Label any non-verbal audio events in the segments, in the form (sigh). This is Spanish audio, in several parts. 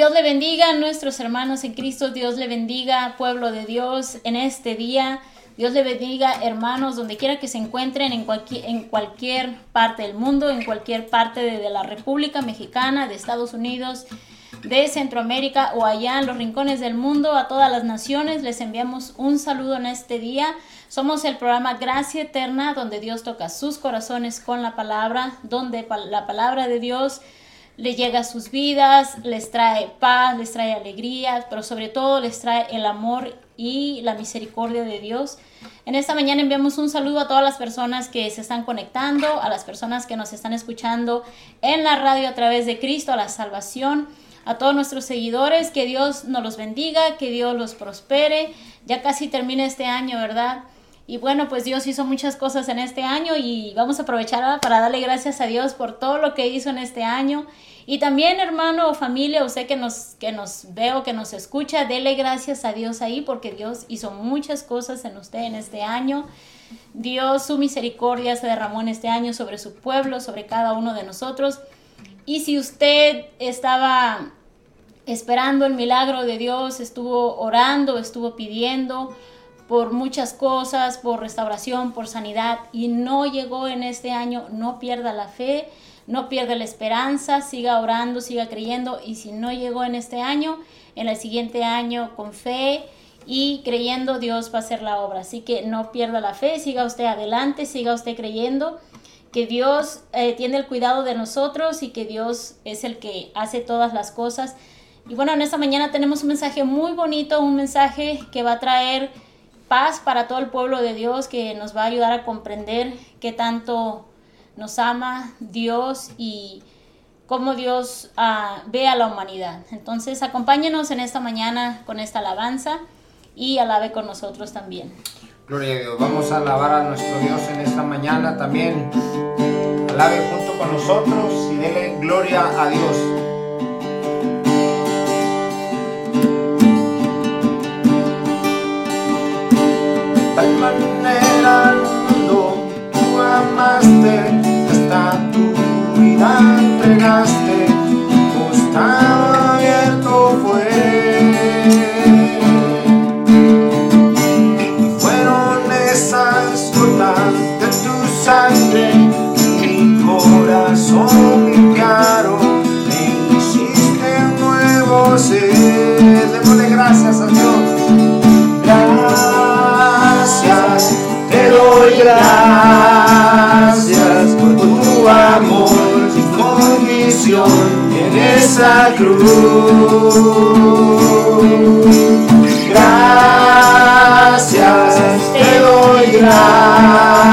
Dios le bendiga a nuestros hermanos en Cristo, Dios le bendiga, pueblo de Dios, en este día. Dios le bendiga, hermanos, donde quiera que se encuentren, en cualquier, en cualquier parte del mundo, en cualquier parte de, la República Mexicana, de Estados Unidos, de Centroamérica o allá en los rincones del mundo, a todas las naciones, les enviamos un saludo en este día. Somos el programa Gracia Eterna, donde Dios toca sus corazones con la palabra, donde la palabra de Dios le llega a sus vidas, les trae paz, les trae alegría, pero sobre todo les trae el amor y la misericordia de Dios. En esta mañana enviamos un saludo a todas las personas que se están conectando, a las personas que nos están escuchando en la radio a través de Cristo, a la salvación, a todos nuestros seguidores, que Dios nos los bendiga, que Dios los prospere. Ya casi termina este año, ¿verdad? Y bueno, pues Dios hizo muchas cosas en este año y vamos a aprovechar para darle gracias a Dios por todo lo que hizo en este año y también, hermano o familia, usted que nos, que nos veo, que nos escucha, dele gracias a Dios ahí porque Dios hizo muchas cosas en usted en este año. Dios, su misericordia se derramó en este año sobre su pueblo, sobre cada uno de nosotros. Y si usted estaba esperando el milagro de Dios, estuvo orando, estuvo pidiendo por muchas cosas, por restauración, por sanidad, y no llegó en este año, no pierda la fe no pierda la esperanza, siga orando, siga creyendo y si no llegó en este año, en el siguiente año con fe y creyendo Dios va a hacer la obra. Así que no pierda la fe, siga usted adelante, siga usted creyendo que Dios eh, tiene el cuidado de nosotros y que Dios es el que hace todas las cosas. Y bueno, en esta mañana tenemos un mensaje muy bonito, un mensaje que va a traer paz para todo el pueblo de Dios, que nos va a ayudar a comprender qué tanto nos ama Dios y cómo Dios uh, ve a la humanidad. Entonces, acompáñenos en esta mañana con esta alabanza y alabe con nosotros también. Gloria a Dios. Vamos a alabar a nuestro Dios en esta mañana también. Alabe junto con nosotros y dele gloria a Dios. Manera mundo tú amaste tu vida entregaste, costado abierto fue. Fueron esas gotas de tu sangre, mi corazón limpiaron, me hiciste un nuevo ser. Démosle gracias a esa cruz. Gracias, te doy gracias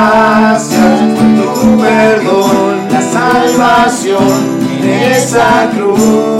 por tu perdón, la salvación en esa cruz.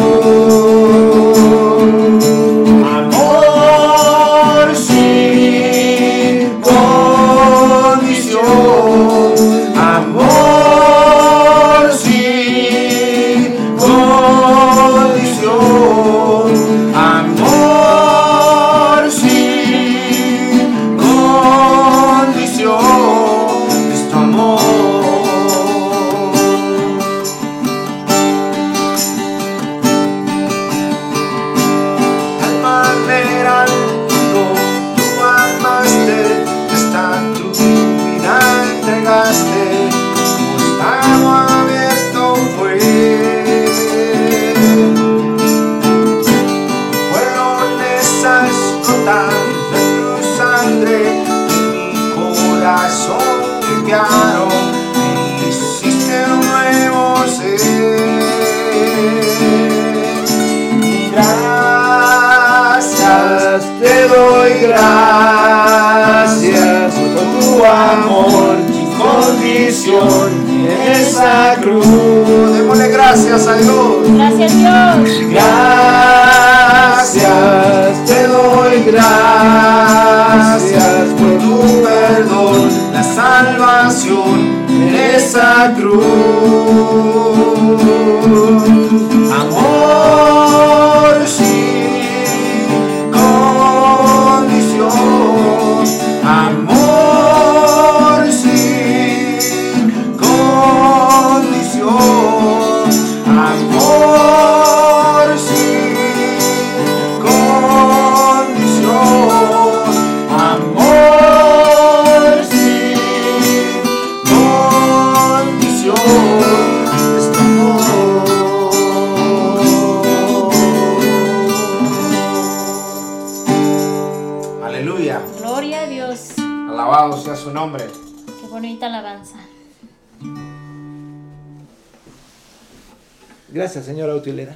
Gracias, señora utilera.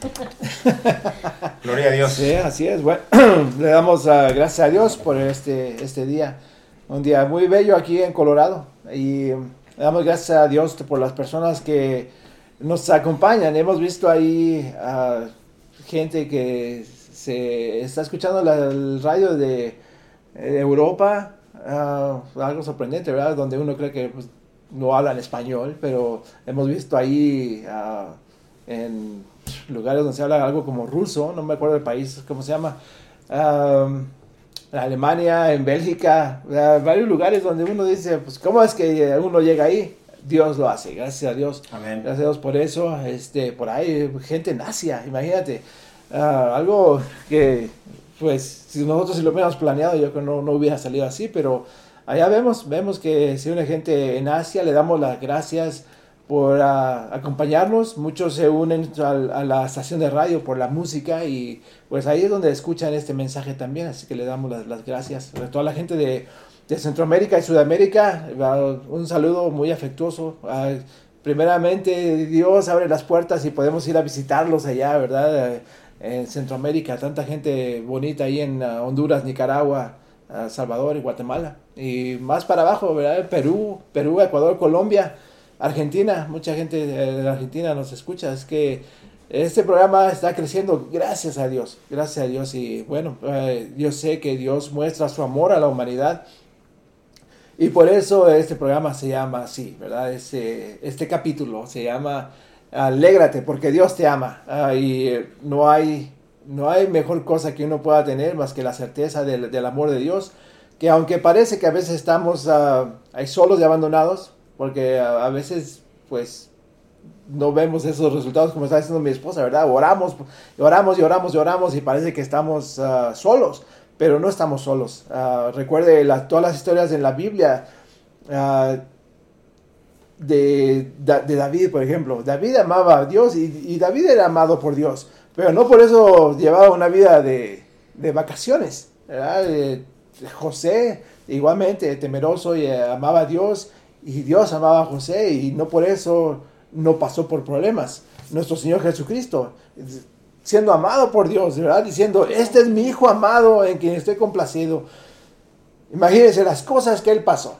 (laughs) Gloria a Dios. Sí, así es. Bueno, (clears throat) le damos ah, gracias a Dios por este, este día. Un día muy bello aquí en Colorado. Y mm, le damos gracias a Dios por las personas que nos acompañan. Hemos visto ahí a gente que se está escuchando la- el radio de, de Europa. ah, algo sorprendente, ¿verdad? Donde uno cree que pues, no hablan español, pero hemos visto ahí ah, en lugares donde se habla algo como ruso, no me acuerdo del país, ¿cómo se llama? Am, en Alemania, en Bélgica, varios lugares donde uno dice, pues, ¿cómo es que uno llega ahí? Dios lo hace, gracias a Dios. Amén. Gracias a Dios por eso. Este, por ahí, gente en Asia, imagínate. Ah, algo que, pues, si nosotros si lo hubiéramos planeado, yo creo que no, no hubiera salido así, pero allá vemos, vemos que si una gente en Asia, le damos las gracias por ah, acompañarnos. Muchos se unen a, la estación de radio por la música y pues ahí es donde escuchan este mensaje también, así que le damos las, gracias a toda la gente de, de Centroamérica y Sudamérica. Un saludo muy afectuoso. Ah, primeramente, Dios abre las puertas y podemos ir a visitarlos allá, ¿verdad? Eh, En Centroamérica, tanta gente bonita ahí en ah, Honduras, Nicaragua, Salvador y Guatemala. Y más para abajo, ¿verdad? Perú, Perú, Ecuador, Colombia, Argentina. Mucha gente de Argentina nos escucha. Es que este programa está creciendo gracias a Dios, gracias a Dios. Y bueno, eh, yo sé que Dios muestra su amor a la humanidad. Y por eso este programa se llama así, ¿verdad? Este, este capítulo se llama Alégrate, porque Dios te ama. Ah, y eh, no hay, no hay mejor cosa que uno pueda tener más que la certeza del, del amor de Dios. Que aunque parece que a veces estamos ah, ahí solos y abandonados, porque ah, a veces, pues, no vemos esos resultados como está diciendo mi esposa, ¿verdad? Oramos, oramos y oramos y oramos y parece que estamos ah, solos, pero no estamos solos. Ah, recuerde la- todas las historias en la Biblia ah, de, de David, por ejemplo. David amaba a Dios y, y David era amado por Dios, pero no por eso llevaba una vida de, de vacaciones, ¿verdad? Eh, José igualmente temeroso y eh, amaba a Dios y Dios amaba a José y no por eso no pasó por problemas. Nuestro Señor Jesucristo, siendo amado por Dios, ¿verdad? Diciendo, este es mi Hijo amado en quien estoy complacido. Imagínense las cosas que Él pasó.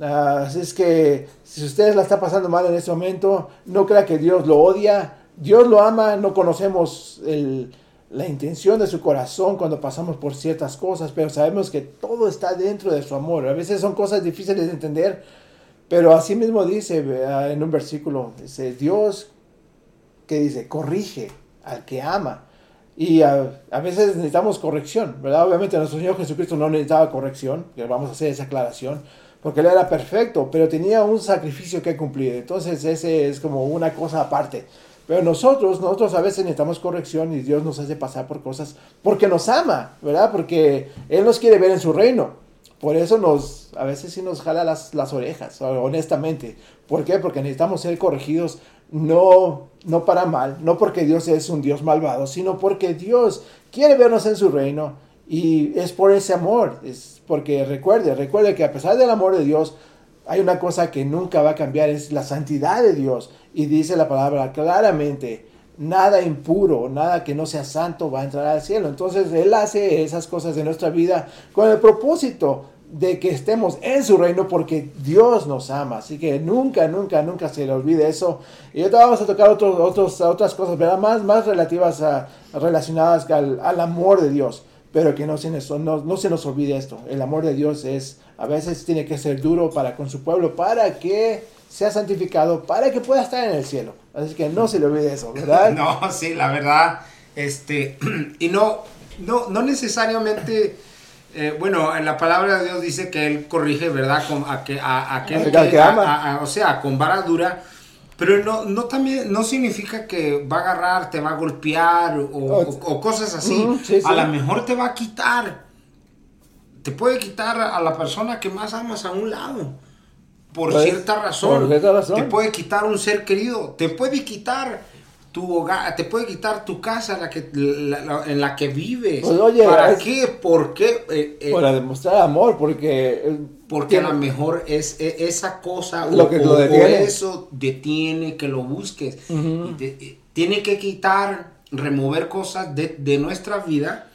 Así es que si ustedes la está pasando mal en este momento, no crea que Dios lo odia. Dios lo ama, no conocemos el- la intención de su corazón cuando pasamos por ciertas cosas, pero sabemos que todo está dentro de su amor. A veces son cosas difíciles de entender, pero así mismo dice en un versículo, dice, Dios que dice, corrige al que ama. Y a, a veces necesitamos corrección, ¿verdad? Obviamente nuestro Señor Jesucristo no necesitaba corrección, que vamos a hacer esa aclaración, porque Él era perfecto, pero tenía un sacrificio que cumplir. Entonces ese es como una cosa aparte. Pero nosotros, nosotros a veces necesitamos corrección y Dios nos hace pasar por cosas porque nos ama, ¿verdad? Porque Él nos quiere ver en su reino. Por eso nos, a veces sí nos jala las, las orejas, honestamente. ¿Por qué? Porque necesitamos ser corregidos, no, no para mal, no porque Dios es un Dios malvado, sino porque Dios quiere vernos en su reino y es por ese amor. Es porque recuerde, recuerde que a pesar del amor de Dios, hay una cosa que nunca va a cambiar, es la santidad de Dios. Y dice la palabra claramente, nada impuro, nada que no sea santo va a entrar al cielo. Entonces Él hace esas cosas de nuestra vida con el propósito de que estemos en su reino porque Dios nos ama. Así que nunca, nunca, nunca se le olvide eso. Y ahorita vamos a tocar otros, otros, otras cosas, ¿verdad? Más, más relativas a, relacionadas al, al amor de Dios. Pero que no se, nos, no, no se nos olvide esto. El amor de Dios es, a veces tiene que ser duro para con su pueblo, para que sea santificado, para que pueda estar en el cielo. Así que no se le olvide eso, ¿verdad? (laughs) No, sí, la verdad, este, (clears throat) y no, no, no necesariamente, eh, bueno, en la palabra de Dios dice que Él corrige, ¿verdad? Con, a que, a, a aquel que ama. a- o sea, con vara dura, pero no, no también, no significa que va a agarrar, te va a golpear o, o- o cosas así. Sí, A lo mejor te va a quitar, te puede quitar a la persona que más amas a un lado. Por Pues, cierta razón. por cierta razón. Te puede quitar un ser querido. Te puede quitar tu hogar, te puede quitar tu casa la que, la- la- en la que vives. Pues, oye, ¿Para es- qué? ¿Por qué? Eh, eh, Para demostrar amor, porque... eh, porque a lo mejor es e- esa cosa Lo o, que lo o- o detiene. eso detiene que lo busques. Te- tiene que quitar, remover cosas de, de nuestra vida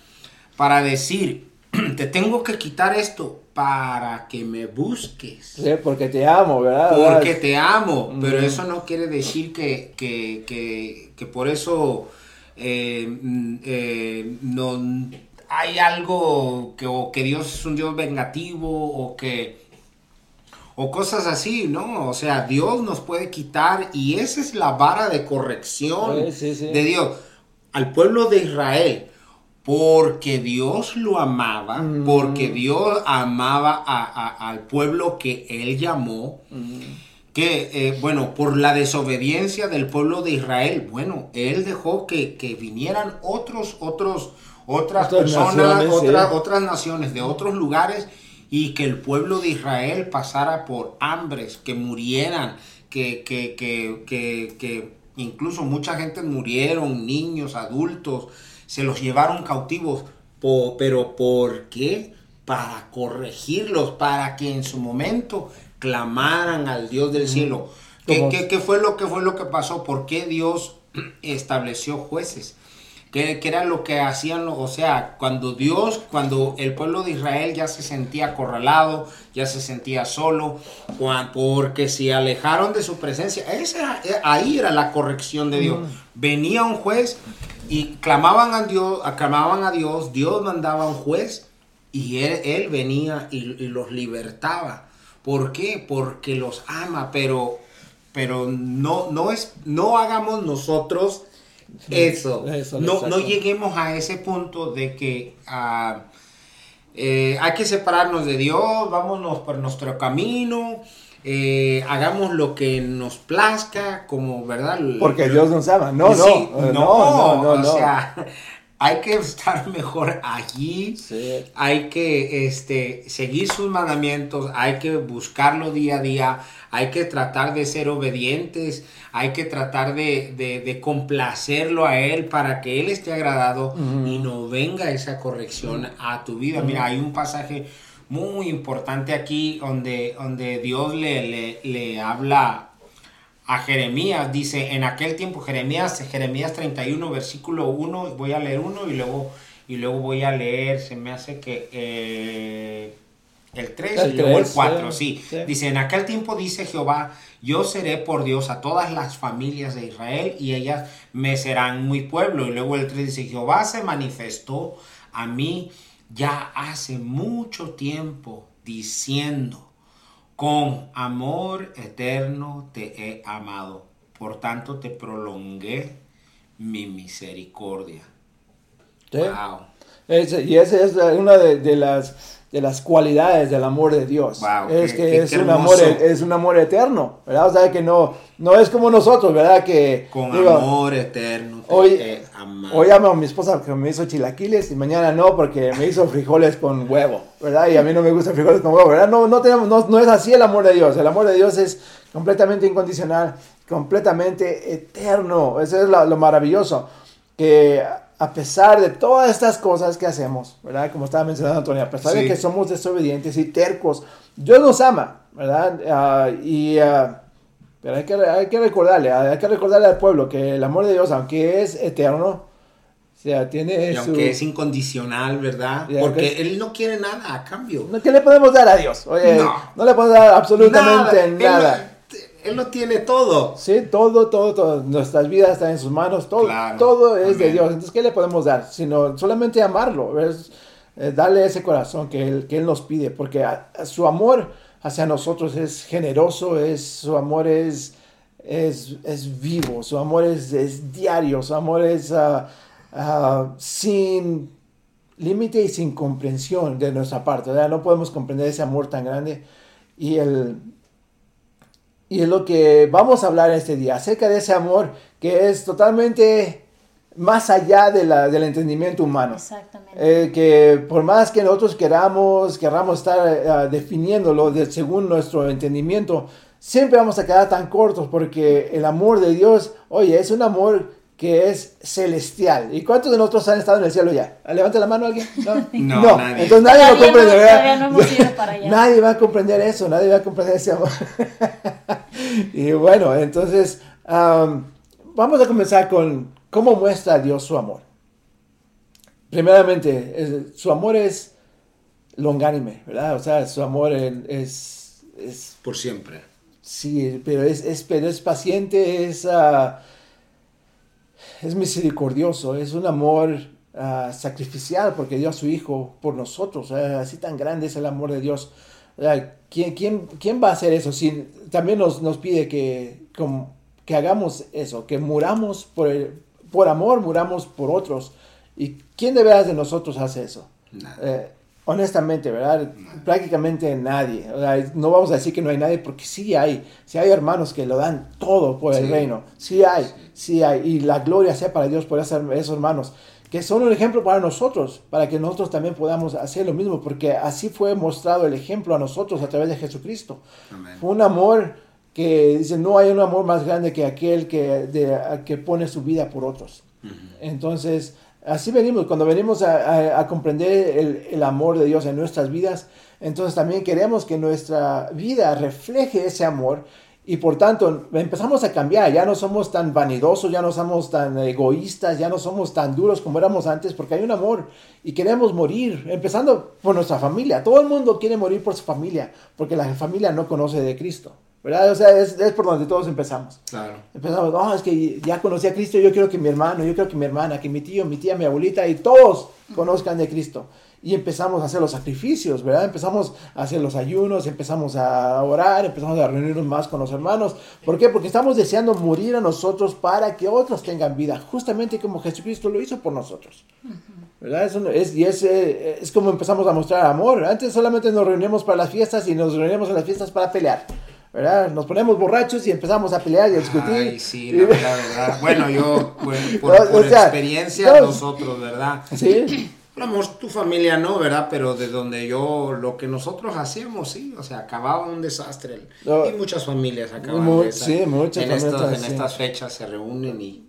para decir, (clears throat) te tengo que quitar esto para que me busques. Sí, porque te amo, ¿verdad? Porque te amo, pero eso no quiere decir que, que, que, que por eso eh, mm, eh, no hay algo que, o que Dios es un Dios vengativo o que o cosas así, ¿no? O sea, Dios nos puede quitar y esa es la vara de corrección Sí, sí, sí. de Dios al pueblo de Israel. Porque Dios lo amaba, Mm. porque Dios amaba a- a- al pueblo que Él llamó, que, eh, bueno, por la desobediencia del pueblo de Israel, bueno, Él dejó que, que vinieran otros, otros, otras Otras personas, naciones, sí. otras, otras naciones de otros lugares y que el pueblo de Israel pasara por hambres, que murieran, que, que, que, que, que incluso mucha gente murieron, niños, adultos, se los llevaron cautivos, pero ¿por qué? Para corregirlos, para que en su momento clamaran al Dios del cielo. ¿Qué, Como- qué- qué fue lo que fue lo que pasó? ¿Por qué Dios (clears throat) estableció jueces? ¿Qué, qué era lo que hacían? O sea, cuando Dios, cuando el pueblo de Israel ya se sentía acorralado, ya se sentía solo, porque se alejaron de su presencia. Esa, eh, ahí era la corrección de Dios. Venía un juez y clamaban a Dios, clamaban a Dios, Dios mandaba un juez y él, él venía y, y los libertaba. ¿Por qué? Porque los ama, pero, pero no, no, es, no hagamos nosotros eso. eso, no, no lleguemos a ese punto de que ah, eh, hay que separarnos de Dios, vámonos por nuestro camino, eh, hagamos lo que nos plazca, como, ¿verdad? Porque Dios nos ama. No, no, Sí, eh, no, no, no, o no. sea, hay que estar (laughs) mejor allí. Sí. Hay que este, seguir sus mandamientos, hay que buscarlo día a día, hay que tratar de ser obedientes, hay que tratar de, de- de complacerlo a Él para que Él esté agradado y no venga esa corrección a tu vida. Mira, hay un pasaje muy importante aquí donde, donde Dios le, le, le habla a Jeremías, dice, en aquel tiempo, Jeremías, Jeremías 31, versículo 1, voy a leer uno y luego, y luego voy a leer, se me hace que eh, el 3 El y luego el tres, 4, sí, sí. sí. Dice, en aquel tiempo dice Jehová, yo seré por Dios a todas las familias de Israel y ellas me serán muy pueblo. Y luego el 3 dice, Jehová se manifestó a mí ya hace mucho tiempo diciendo, con amor eterno te he amado, por tanto te prolongué mi misericordia. Sí. Wow. Y esa es una de, de las de las cualidades del amor de Dios. Wow, es qué- que qué- es, qué un amor, hermoso. es un amor eterno, ¿verdad? O sea, que no, no es como nosotros, ¿verdad? Que Con digo, amor eterno te hoy-. Hoy amo a mi esposa que me hizo chilaquiles y mañana no porque me hizo frijoles con huevo, ¿verdad? Y a mí no me gustan frijoles con huevo, ¿verdad? No, no, tenemos, no, no es así el amor de Dios. El amor de Dios es completamente incondicional, completamente eterno. Eso es lo, lo maravilloso. Que a pesar de todas estas cosas que hacemos, ¿verdad? Como estaba mencionando Antonio, a pesar de que somos desobedientes y tercos, Dios nos ama, ¿verdad? Ah, y... ah, pero hay que, hay que recordarle, hay que recordarle al pueblo que el amor de Dios, aunque es eterno, o sea, tiene Y su... aunque es incondicional, ¿verdad? Porque Él no quiere nada a cambio. ¿Qué le podemos dar a Dios? Oye, no, No. le podemos dar absolutamente nada. Él, lo tiene todo. Sí, todo, todo, todo. Nuestras vidas están en sus manos, todo, Claro. todo es de. Dios. Entonces, ¿qué le podemos dar? Sino solamente amarlo, es, eh, darle ese corazón que él, que él nos pide, porque a- a su amor hacia nosotros es generoso, es, su amor es, es, es vivo, su amor es, es diario, su amor es ah, ah, sin límite y sin comprensión de nuestra parte. ¿verdad? No podemos comprender ese amor tan grande. Y el, y es lo que vamos a hablar este día, acerca de ese amor que es totalmente más allá de la- del entendimiento humano. Exactamente. Eh, que por más que nosotros queramos, queramos estar eh, definiéndolo de- según nuestro entendimiento, siempre vamos a quedar tan cortos porque el amor de Dios, oye, es un amor que es celestial. ¿Y cuántos de nosotros han estado en el cielo ya? ¿Levanta la mano alguien? No, (laughs) No, nadie. Entonces nadie Todavía lo comprende. no- ¿verdad? todavía no hemos ido para allá. (laughs) Nadie va a comprender eso, nadie va a comprender ese amor. (laughs) y bueno, entonces am, vamos a comenzar con cómo muestra Dios su amor. Primeramente, es- su amor es longánime, ¿verdad? O sea, su amor en- es, es Por siempre. Sí, pero es, es, pero es paciente, es, ah, es misericordioso, es un amor ah, sacrificial porque dio a su Hijo por nosotros. ah, así tan grande es el amor de Dios. ¿quién, quién, quién va a hacer eso? Si, también nos, nos pide que, como- que hagamos eso, que muramos por, el- por amor, muramos por otros. ¿Y quién de veras de nosotros hace eso? Eh, honestamente, ¿verdad? Prácticamente nadie. O sea, no vamos a decir que no hay nadie porque sí hay. Sí hay hermanos que lo dan todo por el reino. Sí hay, sí hay. Y la gloria sea para Dios por esos, hermanos. Que son un ejemplo para nosotros, para que nosotros también podamos hacer lo mismo, porque así fue mostrado el ejemplo a nosotros a través de Jesucristo. Amén. Fue un amor que dice, no hay un amor más grande que aquel que, de- que pone su vida por otros. Entonces, así venimos, cuando venimos a, a- a comprender el, el amor de Dios en nuestras vidas, entonces también queremos que nuestra vida refleje ese amor y por tanto empezamos a cambiar, ya no somos tan vanidosos, ya no somos tan egoístas, ya no somos tan duros como éramos antes, porque hay un amor y queremos morir, empezando por nuestra familia. Todo el mundo quiere morir por su familia, porque la familia no conoce de Cristo, ¿verdad? O sea, es, es por donde todos empezamos. Claro. Empezamos, no, es que ya conocí a Cristo, yo quiero que mi hermano, yo quiero que mi hermana, que mi tío, mi tía, mi abuelita y todos conozcan de Cristo. Y empezamos a hacer los sacrificios, ¿verdad? Empezamos a hacer los ayunos, empezamos a orar, empezamos a reunirnos más con los hermanos. ¿Por qué? Porque estamos deseando morir a nosotros para que otros tengan vida, justamente como Jesucristo lo hizo por nosotros. ¿Verdad? Eso es, y es, eh, es como empezamos a mostrar amor. Antes solamente nos reuníamos para las fiestas y nos reuníamos en las fiestas para pelear. ¿verdad? Nos ponemos borrachos y empezamos a pelear y a discutir. Ay, sí, la verdad, verdad. Bueno, yo, por, (laughs) No, por o sea, experiencia, no. nosotros, ¿verdad? Sí, A lo mejor tu familia no, ¿verdad? Pero de donde yo, lo que nosotros hacíamos, sí, o sea, acababa un desastre. No. Y muchas familias acaban Mu- de esa- sí, muchas en familias, estos- en estas fechas se reúnen y,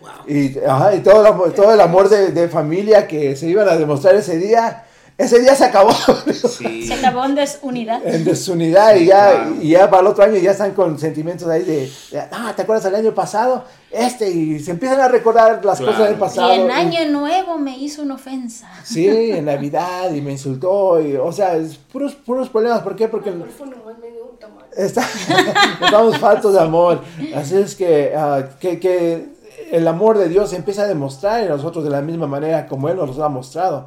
wow. y, ajá, y todo el amor, todo el amor de, de familia que se iban a demostrar ese día, ese día se acabó Sí, Se acabó en desunidad. en desunidad y ya, Claro. y ya para el otro año ya están con sentimientos ahí de, de, ah, ¿te acuerdas del año pasado? Este, y se empiezan a recordar las Claro. cosas del Y pasado. en y- Año Nuevo me hizo una ofensa. Sí, en Navidad y me insultó, y, o sea, es puros, puros problemas, ¿por qué? Porque... Por. Está- (laughs) estamos faltos de amor. Así es que, ah, que, que el amor de Dios se empieza a demostrar en nosotros de la misma manera como Él nos lo ha mostrado.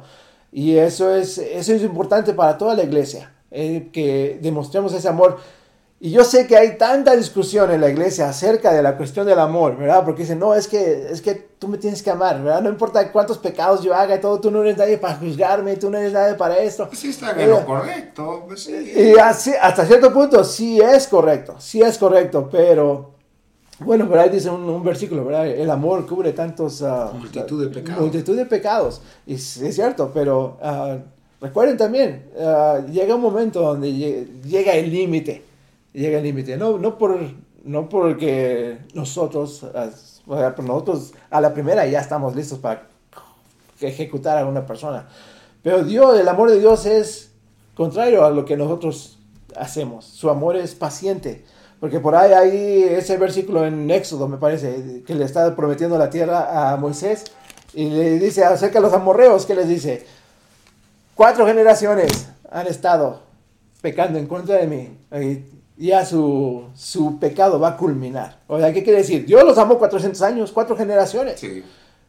Y eso es, eso es importante para toda la iglesia, eh, que demostremos ese amor. Y yo sé que hay tanta discusión en la iglesia acerca de la cuestión del amor, ¿verdad? Porque dicen, no, es que, es que tú me tienes que amar, ¿verdad? No importa cuántos pecados yo haga y todo, tú no eres nadie para juzgarme, tú no eres nadie para esto. sí está en lo correcto, pues sí. Y así, hasta cierto punto sí es correcto, sí es correcto, pero bueno, por ahí dice un, un versículo, ¿verdad? El amor cubre tantos... ah, Multitud de pecados. Multitud de pecados, y es, cierto, pero ah, recuerden también, ah, llega un momento donde lle- llega el límite, llega el límite, no, no, por, no porque nosotros, o sea, por nosotros a la primera ya estamos listos para ejecutar a una persona. Pero Dios, el amor de Dios es contrario a lo que nosotros hacemos. Su amor es paciente. Porque por ahí hay ese versículo en Éxodo, me parece, que le está prometiendo la tierra a Moisés. Y le dice acerca de los amorreos, que les dice, cuatro generaciones han estado pecando en contra de mí. Y ya su, su pecado va a culminar. O sea, ¿qué quiere decir? Dios los amó 400 años, cuatro generaciones. Sí,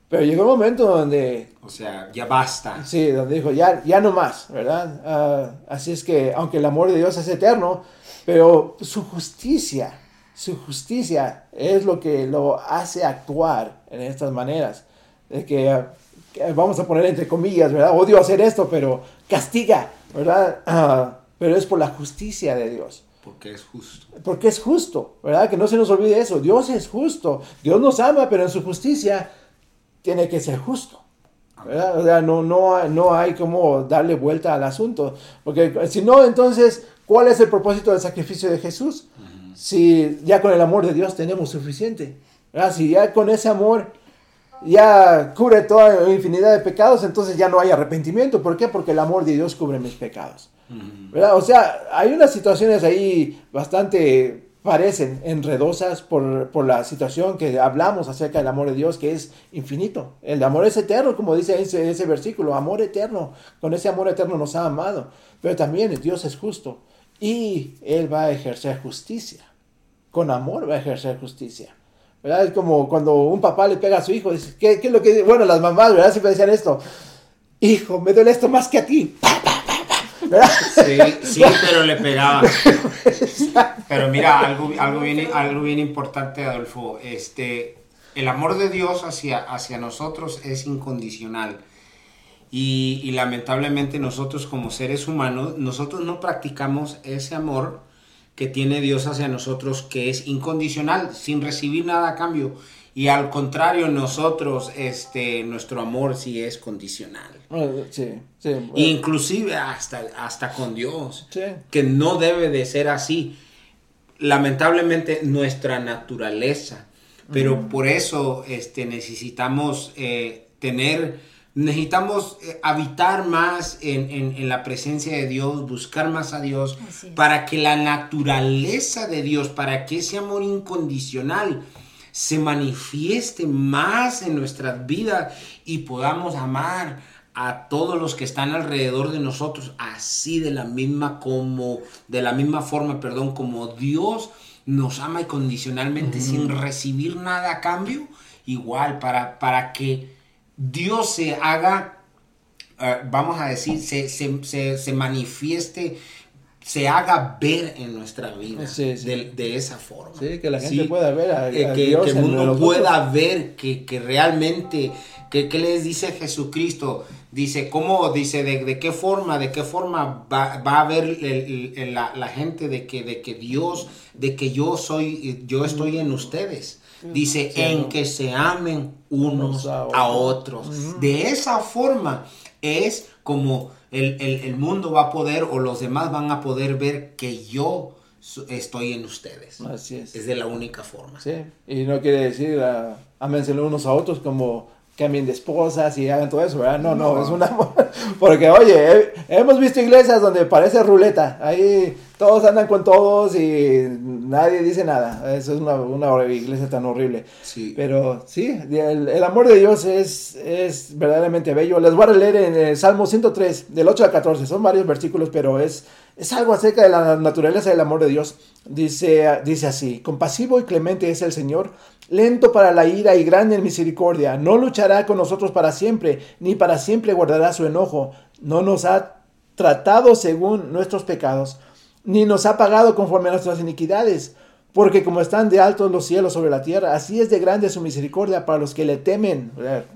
Pero llegó un momento donde o sea, ya basta. Sí, donde dijo, ya, ya no más, ¿verdad? Ah, así es que, aunque el amor de Dios es eterno, pero su justicia, su justicia es lo que lo hace actuar en estas maneras. De que, ah, que vamos a poner entre comillas, ¿verdad? Odio hacer esto, pero castiga, ¿verdad? Ah, pero es por la justicia de Dios. Porque es justo. Porque es justo, ¿verdad? Que no se nos olvide eso. Dios es justo. Dios nos ama, pero en su justicia tiene que ser justo. ¿verdad? O sea, no, no, no hay como darle vuelta al asunto. Porque si no, entonces, ¿cuál es el propósito del sacrificio de Jesús? Si ya con el amor de Dios tenemos suficiente. ¿verdad? Si ya con ese amor ya cubre toda infinidad de pecados, entonces ya no hay arrepentimiento. ¿Por qué? Porque el amor de Dios cubre mis pecados. ¿verdad? O sea, hay unas situaciones ahí bastante parecen enredosas por, por, la situación que hablamos acerca del amor de Dios, que es infinito. El amor es eterno, como dice ese, ese versículo, amor eterno. Con ese amor eterno nos ha amado. Pero también Dios es justo y Él va a ejercer justicia. Con amor va a ejercer justicia. ¿verdad? Es como cuando un papá le pega a su hijo. Dice, ¿qué, es lo que Bueno, las mamás, ¿verdad? Siempre decían esto. Hijo, me duele esto más que a ti. Sí, sí, pero le pegaba. Pero mira, algo, algo, bien, algo bien importante, Adolfo. Este, el amor de Dios hacia, hacia nosotros es incondicional. Y, y, lamentablemente nosotros como seres humanos, nosotros no practicamos ese amor que tiene Dios hacia nosotros, que es incondicional, sin recibir nada a cambio. Y al contrario, nosotros, este, nuestro amor sí es condicional. Sí, sí, bueno. Inclusive hasta, hasta con Dios. Sí. Que no debe de ser así. Lamentablemente nuestra naturaleza. Pero uh -huh. por eso este, necesitamos eh, tener, necesitamos eh, habitar más en, en, en, la presencia de Dios, buscar más a Dios, para que la naturaleza de Dios, para que ese amor incondicional, se manifieste más en nuestras vidas y podamos amar a todos los que están alrededor de nosotros así de la misma como de la misma forma, perdón, como Dios nos ama incondicionalmente sin recibir nada a cambio, igual para para que Dios se haga uh, vamos a decir se, se, se, se manifieste se haga ver en nuestra vida sí, sí. De, de, esa forma. Sí, que la gente pueda ver a, a que, Dios que el mundo pueda ver que, que realmente, que, que, les dice Jesucristo, dice, ¿cómo? Dice, ¿de, de qué forma, de qué forma va, va a ver el, el, la, la, gente de que, de que Dios, de que yo soy, yo estoy en ustedes. Dice, sí, en que se amen unos a otros. A otros. Uh -huh. De esa forma es como el, el, el, mundo va a poder o los demás van a poder ver que yo estoy en ustedes. Así es. Es de la única forma. Sí, y no quiere decir uh, ámense unos a otros como cambien de esposas y hagan todo eso, ¿verdad? No, no, no es una... (laughs) Porque, oye, he, hemos visto iglesias donde parece ruleta. Ahí todos andan con todos y nadie dice nada. Eso es una, una iglesia tan horrible. Sí. Pero sí, el, el, amor de Dios es, es verdaderamente bello. Les voy a leer en el Salmo 103, del 8 al 14. Son varios versículos, pero es, es algo acerca de la naturaleza del amor de Dios. Dice, dice así, compasivo y clemente es el Señor, lento para la ira y grande en misericordia. No luchará con nosotros para siempre, ni para siempre guardará su enojo. No nos ha tratado según nuestros pecados ni nos ha pagado conforme a nuestras iniquidades. Porque como están de altos los cielos sobre la tierra, así es de grande su misericordia para los que le temen.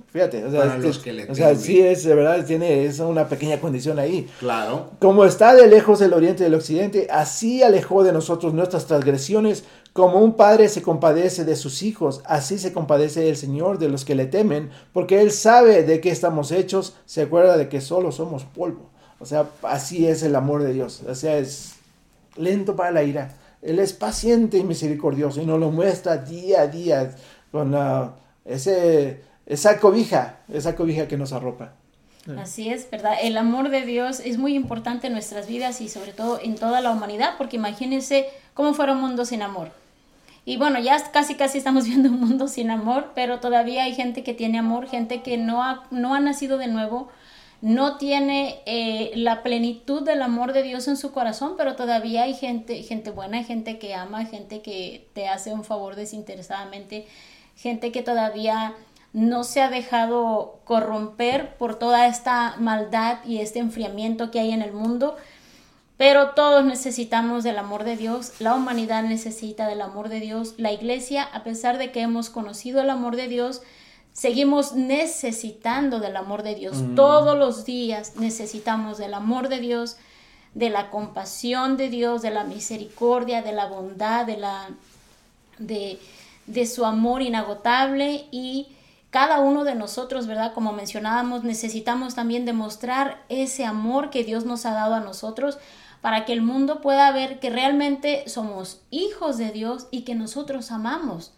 Fíjate, o sea, para es, los que le o sea, sí es, de verdad, tiene es una pequeña condición ahí. Claro. Como está de lejos el oriente del occidente, así alejó de nosotros nuestras transgresiones. Como un padre se compadece de sus hijos, así se compadece el Señor de los que le temen, porque Él sabe de qué estamos hechos, se acuerda de que solo somos polvo. O sea, así es el amor de Dios. O sea, es lento para la ira. Él es paciente y misericordioso y nos lo muestra día a día con uh, ese, esa cobija, esa cobija que nos arropa. Así es, ¿verdad? El amor de Dios es muy importante en nuestras vidas y sobre todo en toda la humanidad, porque imagínense cómo fuera un mundo sin amor. Y bueno, ya casi casi estamos (laughs) viendo un mundo sin amor, pero todavía hay gente que tiene amor, gente que no ha, no ha nacido de nuevo, no tiene eh, la plenitud del amor de Dios en su corazón, pero todavía hay gente, gente buena, gente que ama, gente que te hace un favor desinteresadamente, gente que todavía no se ha dejado corromper por toda esta maldad y este enfriamiento que hay en el mundo. Pero todos necesitamos del amor de Dios, la humanidad necesita del amor de Dios, la iglesia, a pesar de que hemos conocido el amor de Dios, seguimos necesitando del amor de Dios. Mm. Todos los días necesitamos del amor de Dios, de la compasión de Dios, de la misericordia, de la bondad, de, la, de, de su amor inagotable y cada uno de nosotros, ¿verdad? Como mencionábamos, necesitamos también demostrar ese amor que Dios nos ha dado a nosotros para que el mundo pueda ver que realmente somos hijos de Dios y que nosotros amamos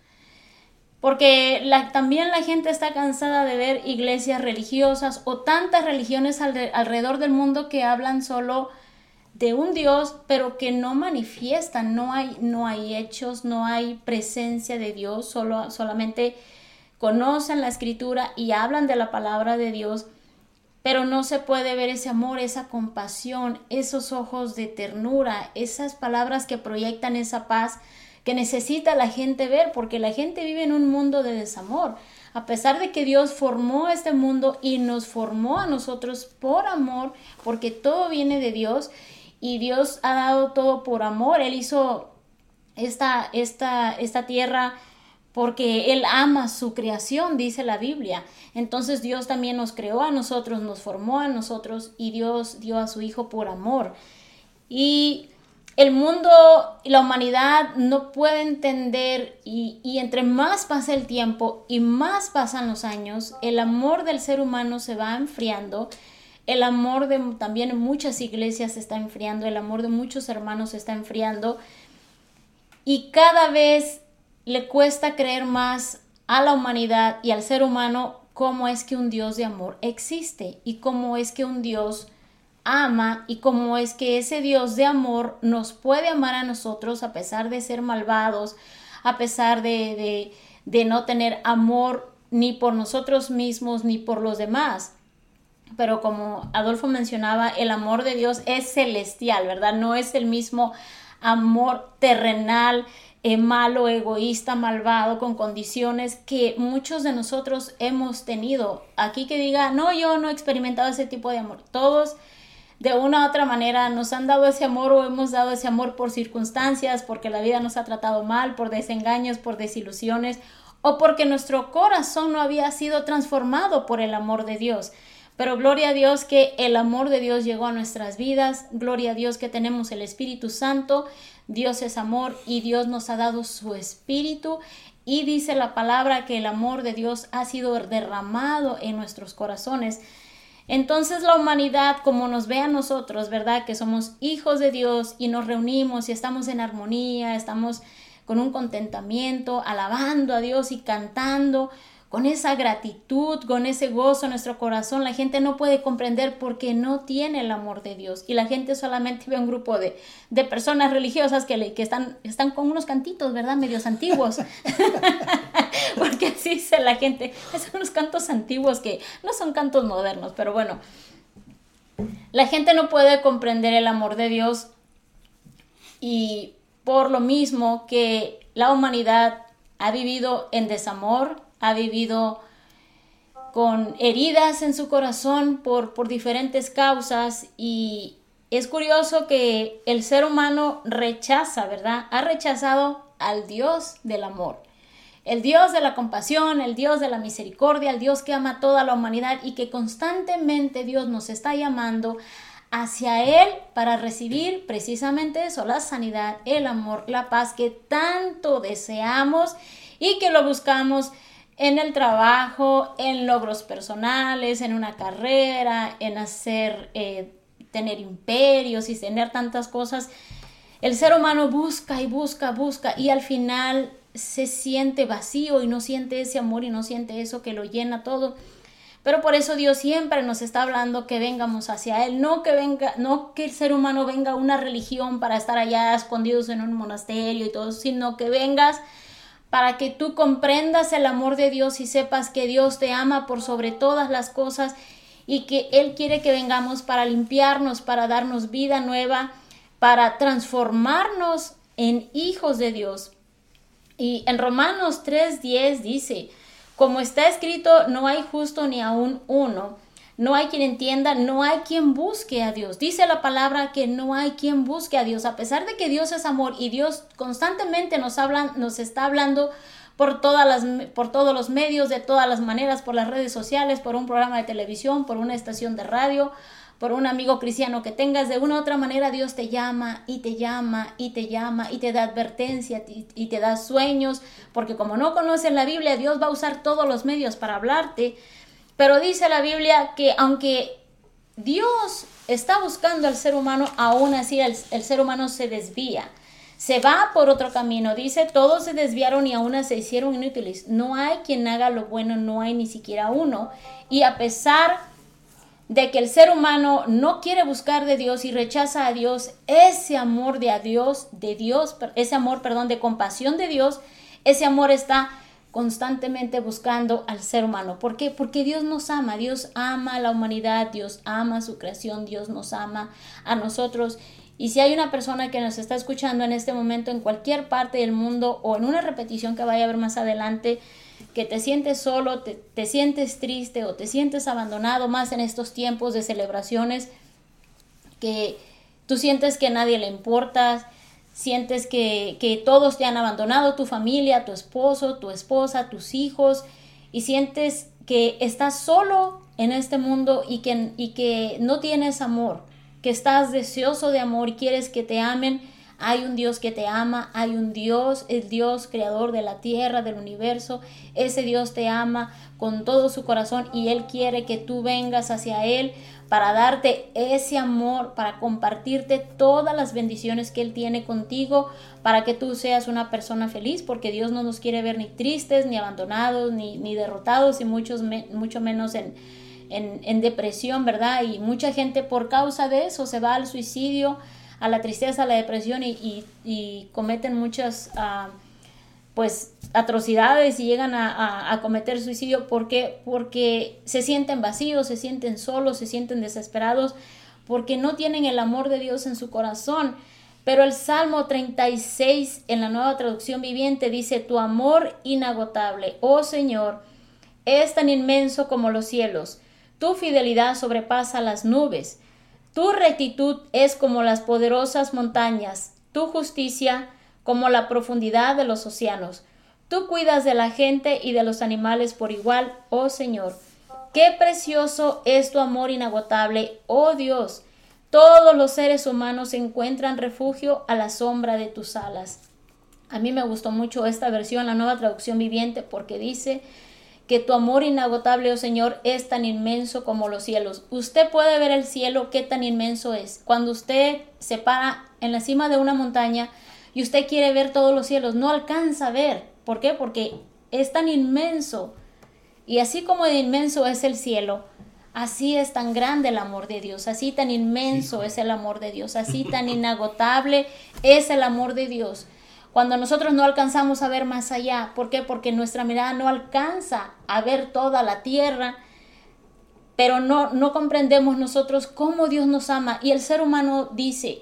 porque la, también la gente está cansada de ver iglesias religiosas o tantas religiones alrededor del mundo que hablan solo de un Dios, pero que no manifiestan, no hay, no hay hechos, no hay presencia de Dios, solo, solamente conocen la escritura y hablan de la palabra de Dios, pero no se puede ver ese amor, esa compasión, esos ojos de ternura, esas palabras que proyectan esa paz que necesita la gente ver, porque la gente vive en un mundo de desamor. A pesar de que Dios formó este mundo y nos formó a nosotros por amor, porque todo viene de Dios, y Dios ha dado todo por amor. Él hizo esta, esta, esta tierra porque Él ama su creación, dice la Biblia. Entonces Dios también nos creó a nosotros, nos formó a nosotros y Dios dio a su Hijo por amor. Y el mundo y la humanidad no puede entender y, y, entre más pasa el tiempo y más pasan los años, el amor del ser humano se va enfriando el amor de también muchas iglesias se está enfriando, el amor de muchos hermanos se está enfriando y cada vez le cuesta creer más a la humanidad y al ser humano cómo es que un Dios de amor existe y cómo es que un Dios ama y cómo es que ese Dios de amor nos puede amar a nosotros a pesar de ser malvados, a pesar de, de, no tener amor ni por nosotros mismos ni por los demás pero como Adolfo mencionaba, el amor de Dios es celestial, ¿verdad? No es el mismo amor terrenal, eh, malo, egoísta, malvado, con condiciones que muchos de nosotros hemos tenido. Aquí que diga, no, yo no he experimentado ese tipo de amor. Todos de una u otra manera nos han dado ese amor o hemos dado ese amor por circunstancias, porque la vida nos ha tratado mal, por desengaños, por desilusiones o porque nuestro corazón no había sido transformado por el amor de Dios. Pero gloria a Dios que el amor de Dios llegó a nuestras vidas, gloria a Dios que tenemos el Espíritu Santo, Dios es amor y Dios nos ha dado su Espíritu y dice la palabra que el amor de Dios ha sido derramado en nuestros corazones. Entonces la humanidad, como nos ve a nosotros, ¿verdad? Que somos hijos de Dios y nos reunimos y estamos en armonía, estamos con un contentamiento, alabando a Dios y cantando, con esa gratitud, con ese gozo en nuestro corazón, la gente no puede comprender porque no tiene el amor de Dios. Y la gente solamente ve un grupo de, personas religiosas que, le, que están, están con unos cantitos, ¿verdad? Medios antiguos. (laughs) la gente. Son unos cantos antiguos que no son cantos modernos, pero bueno. La gente no puede comprender el amor de Dios y por lo mismo que la humanidad ha vivido en desamor, ha vivido con heridas en su corazón por, por diferentes causas y es curioso que el ser humano rechaza, ¿verdad? Ha rechazado al Dios del amor, el Dios de la compasión, el Dios de la misericordia, el Dios que ama a toda la humanidad y que constantemente Dios nos está llamando hacia Él para recibir precisamente eso, la sanidad, el amor, la paz que tanto deseamos y que lo buscamos en el trabajo, en logros personales, en una carrera, en hacer, eh, tener imperios y tener tantas cosas. El ser humano busca y busca, busca y al final se siente vacío y no siente ese amor y no siente eso que lo llena todo. Pero por eso Dios siempre nos está hablando que vengamos hacia Él, no que venga, no que el ser humano venga a una religión para estar allá escondidos en un monasterio y todo, sino que vengas para que tú comprendas el amor de Dios y sepas que Dios te ama por sobre todas las cosas y que Él quiere que vengamos para limpiarnos, para darnos vida nueva, para transformarnos en hijos de Dios. Y en Romanos 3:10 dice, como está escrito, no hay justo ni aún uno no hay quien entienda, no hay quien busque a Dios. Dice la palabra que no hay quien busque a Dios, a pesar de que Dios es amor y Dios constantemente nos habla, nos está hablando por todas las por todos los medios, de todas las maneras, por las redes sociales, por un programa de televisión, por una estación de radio, por un amigo cristiano que tengas, de una u otra manera Dios te llama y te llama y te llama y te da advertencia y te da sueños, porque como no conoces la Biblia, Dios va a usar todos los medios para hablarte, pero dice la Biblia que aunque Dios está buscando al ser humano, aún así el, ser humano se desvía. se va por otro camino. Dice, todos se desviaron y aún se hicieron inútiles. No hay quien haga lo bueno, no hay ni siquiera uno. Y a pesar de que el ser humano no quiere buscar de Dios y rechaza a Dios, ese amor de a Dios, de Dios, ese amor, perdón, de compasión de Dios, ese amor está constantemente buscando al ser humano. ¿Por qué? Porque Dios nos ama, Dios ama a la humanidad, Dios ama su creación, Dios nos ama a nosotros. Y si hay una persona que nos está escuchando en este momento en cualquier parte del mundo o en una repetición que vaya a ver más adelante, que te sientes solo, te, sientes triste o te sientes abandonado más en estos tiempos de celebraciones, que tú sientes que nadie le importa, sientes que, que todos te han abandonado, tu familia, tu esposo, tu esposa, tus hijos, y sientes que estás solo en este mundo y que, y que no tienes amor, que estás deseoso de amor quieres que te amen, hay un Dios que te ama, hay un Dios, el Dios creador de la tierra, del universo. Ese Dios te ama con todo su corazón y Él quiere que tú vengas hacia Él para darte ese amor, para compartirte todas las bendiciones que Él tiene contigo, para que tú seas una persona feliz, porque Dios no nos quiere ver ni tristes, ni abandonados, ni, ni derrotados y muchos mucho menos en, en, en depresión, ¿verdad? Y mucha gente por causa de eso se va al suicidio a la tristeza, a la depresión y, cometen muchas ah, pues atrocidades y llegan a, cometer suicidio porque, porque se sienten vacíos, se sienten solos, se sienten desesperados, porque no tienen el amor de Dios en su corazón. Pero el Salmo 36 en la nueva traducción viviente dice, tu amor inagotable, oh Señor, es tan inmenso como los cielos, tu fidelidad sobrepasa las nubes. Tu rectitud es como las poderosas montañas, tu justicia como la profundidad de los océanos. Tú cuidas de la gente y de los animales por igual, oh Señor. Qué precioso es tu amor inagotable, oh Dios. Todos los seres humanos encuentran refugio a la sombra de tus alas. A mí me gustó mucho esta versión, la nueva traducción viviente, porque dice, que tu amor inagotable, oh Señor, es tan inmenso como los cielos. Usted puede ver el cielo, qué tan inmenso es. Cuando usted se para en la cima de una montaña y usted quiere ver todos los cielos, no alcanza a ver. ¿Por qué? Porque es tan inmenso. Y así como de inmenso es el cielo, así es tan grande el amor de Dios, así tan inmenso es el amor de Dios, así tan inagotable es el amor de Dios. Cuando nosotros no alcanzamos a ver más allá, ¿por qué? Porque nuestra mirada no alcanza a ver toda la tierra, pero no, no comprendemos nosotros cómo Dios nos ama. Y el ser humano dice,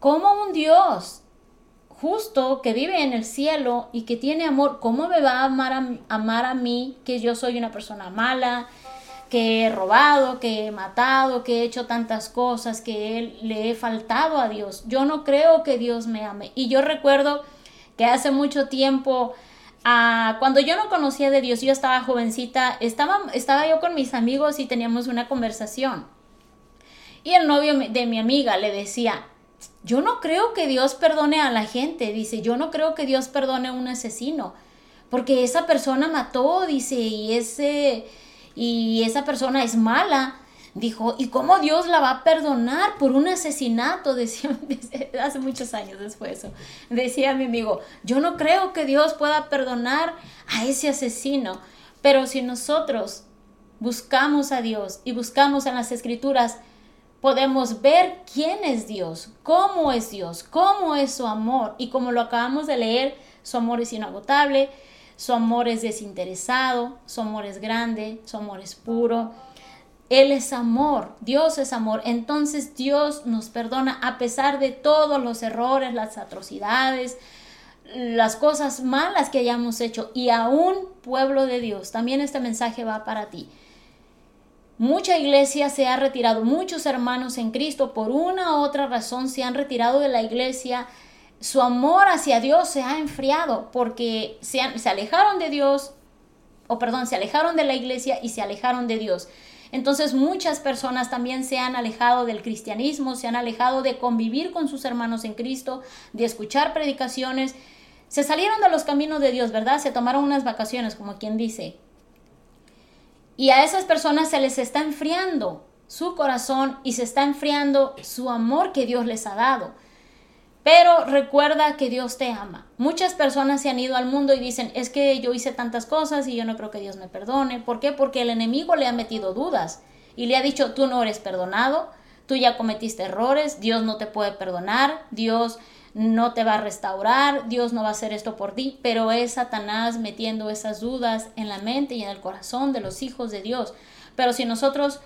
¿cómo un Dios justo que vive en el cielo y que tiene amor, cómo me va a amar a, amar a mí, que yo soy una persona mala, que he robado, que he matado, que he hecho tantas cosas, que le he faltado a Dios. Yo no creo que Dios me ame. Y yo recuerdo que hace mucho tiempo, ah, cuando yo no conocía de Dios, yo estaba jovencita, estaba, estaba yo con mis amigos y teníamos una conversación. Y el novio de mi amiga le decía, yo no creo que Dios perdone a la gente, dice, yo no creo que Dios perdone a un asesino, porque esa persona mató, dice, y ese y esa persona es mala. Dijo, ¿y cómo Dios la va a perdonar por un asesinato? (laughs) Decía, (laughs) hace muchos años después eso. Decía mi amigo, yo no creo que Dios pueda perdonar a ese asesino, pero si nosotros buscamos a Dios y buscamos en las escrituras, podemos ver quién es Dios, cómo es Dios, cómo es su amor. Y como lo acabamos de leer, su amor es inagotable, su amor es desinteresado, su amor es grande, su amor es puro él es amor, Dios es amor. Entonces Dios nos perdona a pesar de todos los errores, las atrocidades, las cosas malas que hayamos hecho. Y aún pueblo de Dios, también este mensaje va para ti. Mucha iglesia se ha retirado, muchos hermanos en Cristo por una u otra razón se han retirado de la iglesia. Su amor hacia Dios se ha enfriado porque se, se alejaron de Dios, o perdón, se alejaron de la iglesia y se alejaron de Dios. Entonces muchas personas también se han alejado del cristianismo, se han alejado de convivir con sus hermanos en Cristo, de escuchar predicaciones. Se salieron de los caminos de Dios, ¿verdad? Se tomaron unas vacaciones, como quien dice. Y a esas personas se les está enfriando su corazón y se está enfriando su amor que Dios les ha dado. Pero recuerda que Dios te ama. Muchas personas se han ido al mundo y dicen, es que yo hice tantas cosas y yo no creo que Dios me perdone. ¿Por qué? Porque el enemigo le ha metido dudas y le ha dicho, tú no eres perdonado, tú ya cometiste errores, Dios no te puede perdonar, Dios no te va a restaurar, Dios no va a hacer esto por ti, pero es Satanás metiendo esas dudas en la mente y en el corazón de los hijos de Dios. Pero si nosotros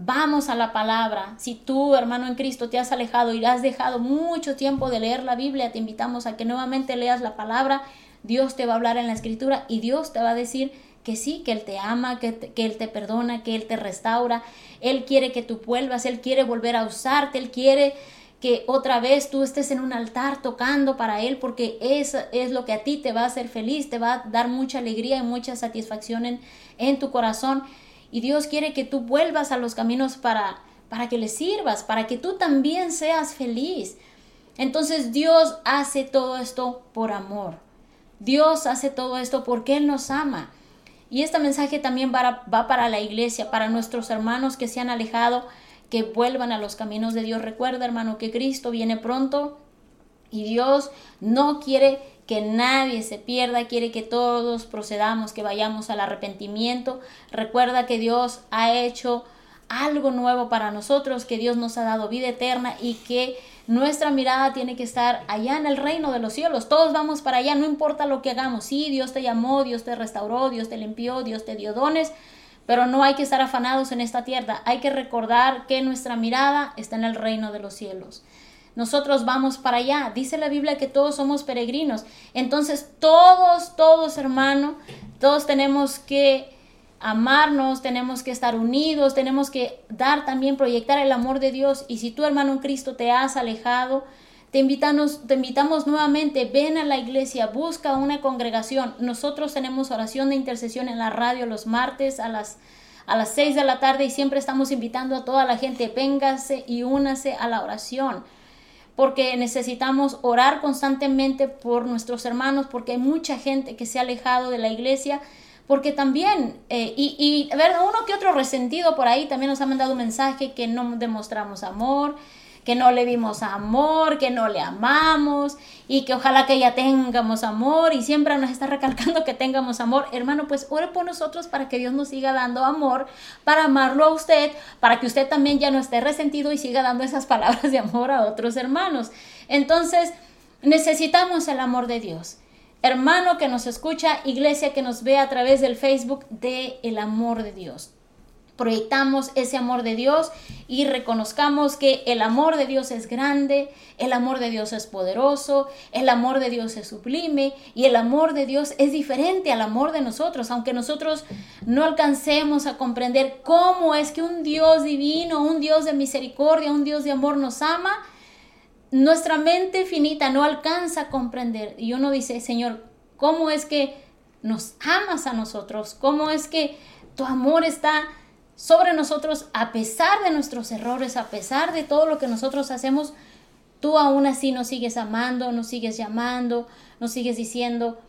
vamos a la palabra, si tú, hermano en Cristo, te has alejado y has dejado mucho tiempo de leer la Biblia, te invitamos a que nuevamente leas la palabra, Dios te va a hablar en la escritura y Dios te va a decir que sí, que Él te ama, que, Él te perdona, que Él te restaura, Él quiere que tú vuelvas, Él quiere volver a usarte, Él quiere que otra vez tú estés en un altar tocando para Él, porque eso es lo que a ti te va a hacer feliz, te va a dar mucha alegría y mucha satisfacción en, en tu corazón. Y Dios quiere que tú vuelvas a los caminos para, para que le sirvas, para que tú también seas feliz. Entonces Dios hace todo esto por amor. Dios hace todo esto porque Él nos ama. Y este mensaje también va, va para la iglesia, para nuestros hermanos que se han alejado que vuelvan a los caminos de Dios. Recuerda, hermano, que Cristo viene pronto y Dios no quiere que nadie se pierda, quiere que todos procedamos, que vayamos al arrepentimiento. Recuerda que Dios ha hecho algo nuevo para nosotros, que Dios nos ha dado vida eterna y que nuestra mirada tiene que estar allá en el reino de los cielos. Todos vamos para allá, no importa lo que hagamos. Sí, Dios te llamó, Dios te restauró, Dios te limpió, Dios te dio dones, pero no hay que estar afanados en esta tierra, hay que recordar que nuestra mirada está en el reino de los cielos. Nosotros vamos para allá. Dice la Biblia que todos somos peregrinos. Entonces todos, todos hermano, todos tenemos que amarnos, tenemos que estar unidos, tenemos que dar también, proyectar el amor de Dios. Y si tú hermano en Cristo te has alejado, te invitamos, te invitamos nuevamente, ven a la iglesia, busca una congregación. Nosotros tenemos oración de intercesión en la radio los martes a las a las 6 de la tarde y siempre estamos invitando a toda la gente, véngase y únase a la oración, porque necesitamos orar constantemente por nuestros hermanos, porque hay mucha gente que se ha alejado de la iglesia, porque también, eh, y, y ver, uno que otro resentido por ahí también nos ha mandado un mensaje que no demostramos amor, que no le dimos amor, que no le amamos y que ojalá que ya tengamos amor y siempre nos está recalcando que tengamos amor. Hermano, pues ore por nosotros para que Dios nos siga dando amor, para amarlo a usted, para que usted también ya no esté resentido y siga dando esas (laughs) palabras de amor a otros hermanos. Entonces, necesitamos el amor de Dios. Hermano que nos escucha, iglesia que nos ve a través del Facebook de el amor de Dios proyectamos ese amor de Dios y reconozcamos que el amor de Dios es grande, el amor de Dios es poderoso, el amor de Dios es sublime y el amor de Dios es diferente al amor de nosotros, aunque nosotros no alcancemos a comprender cómo es que un Dios divino, un Dios de misericordia, un Dios de amor nos ama. Nuestra mente finita no alcanza a comprender. Y uno dice, Señor, ¿cómo es que nos amas a nosotros? ¿Cómo es que tu amor está sobre nosotros a pesar de nuestros errores, a pesar de todo lo que nosotros hacemos, tú aún así nos sigues amando, nos sigues llamando, nos sigues diciendo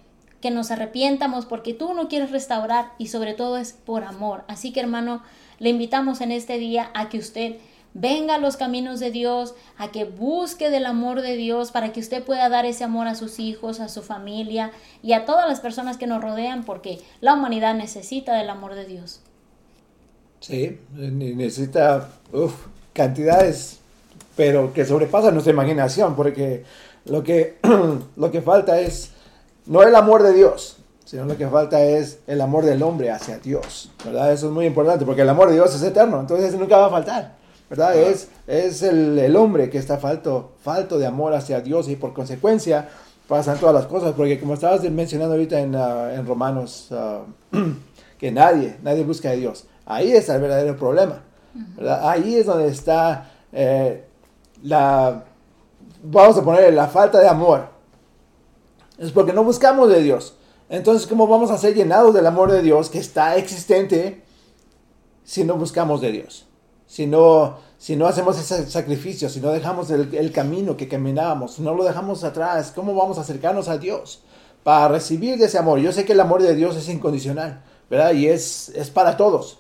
que nos arrepientamos porque tú no quieres restaurar y sobre todo es por amor. Así que hermano, le invitamos en este día a que usted venga a los caminos de Dios, a que busque del amor de Dios para que usted pueda dar ese amor a sus hijos, a su familia y a todas las personas que nos rodean porque la humanidad necesita del amor de Dios. Sí, necesita cantidades, pero que sobrepasan nuestra imaginación, porque lo que, (clears throat) lo que falta es no el amor de Dios, sino lo que falta es el amor del hombre hacia Dios, ¿verdad? Eso es muy importante, porque el amor de Dios es eterno, entonces nunca va a faltar, ¿verdad? Es, es el, el, hombre que está falto, falto de amor hacia Dios y por consecuencia pasan todas las cosas, porque como estabas mencionando ahorita en, uh, en Romanos, uh, (clears throat) que nadie, nadie busca a Dios. Ahí está el verdadero problema. Ahí es donde está eh, la, vamos a poner la falta de amor. Es porque no buscamos de Dios. Entonces, ¿cómo vamos a ser llenados del amor de Dios que está existente si no buscamos de Dios? Si no, si no hacemos ese sacrificio, si no dejamos el, camino que caminábamos, si no lo dejamos atrás, ¿cómo vamos a acercarnos a Dios para recibir de ese amor? Yo sé que el amor de Dios es incondicional, ¿verdad? Y es, es para todos.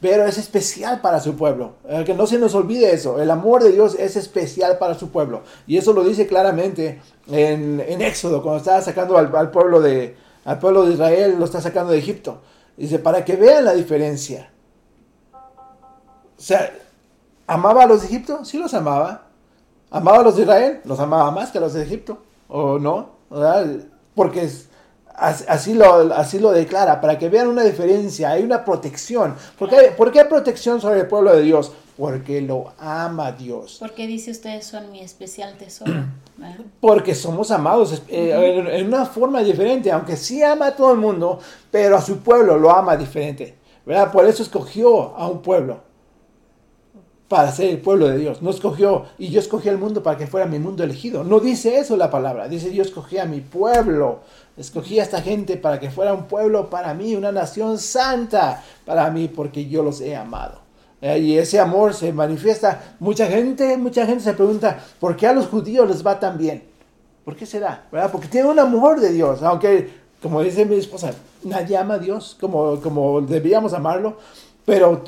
Pero es especial para su pueblo. Eh, que no se nos olvide eso. El amor de Dios es especial para su pueblo. Y eso lo dice claramente en, en Éxodo, cuando está sacando al, al, pueblo de, al pueblo de Israel, lo está sacando de Egipto. Dice, para que vean la diferencia. O sea, ¿amaba a los de Egipto? Sí los amaba. ¿Amaba a los de Israel? Los amaba más que a los de Egipto. ¿O no? ¿verdad? Porque es, Así lo, así lo declara, para que vean una diferencia, hay una protección. ¿Por qué, ¿Por qué hay protección sobre el pueblo de Dios? Porque lo ama Dios. Porque dice ustedes son mi especial tesoro. (clears throat) Porque somos amados eh, en una forma diferente, aunque sí ama a todo el mundo, pero a su pueblo lo ama diferente. ¿verdad? Por eso escogió a un pueblo para ser el pueblo de Dios. No escogió, y yo escogí al mundo para que fuera mi mundo elegido. No dice eso la palabra. Dice, yo escogí a mi pueblo. Escogí a esta gente para que fuera un pueblo para mí, una nación santa para mí, porque yo los he amado. Eh, y ese amor se manifiesta. Mucha gente, mucha gente se pregunta, ¿por qué a los judíos les va tan bien? ¿Por qué será? ¿Verdad? Porque tienen un amor de Dios. Aunque, como dice mi esposa, nadie ama a Dios como, como debíamos amarlo. Pero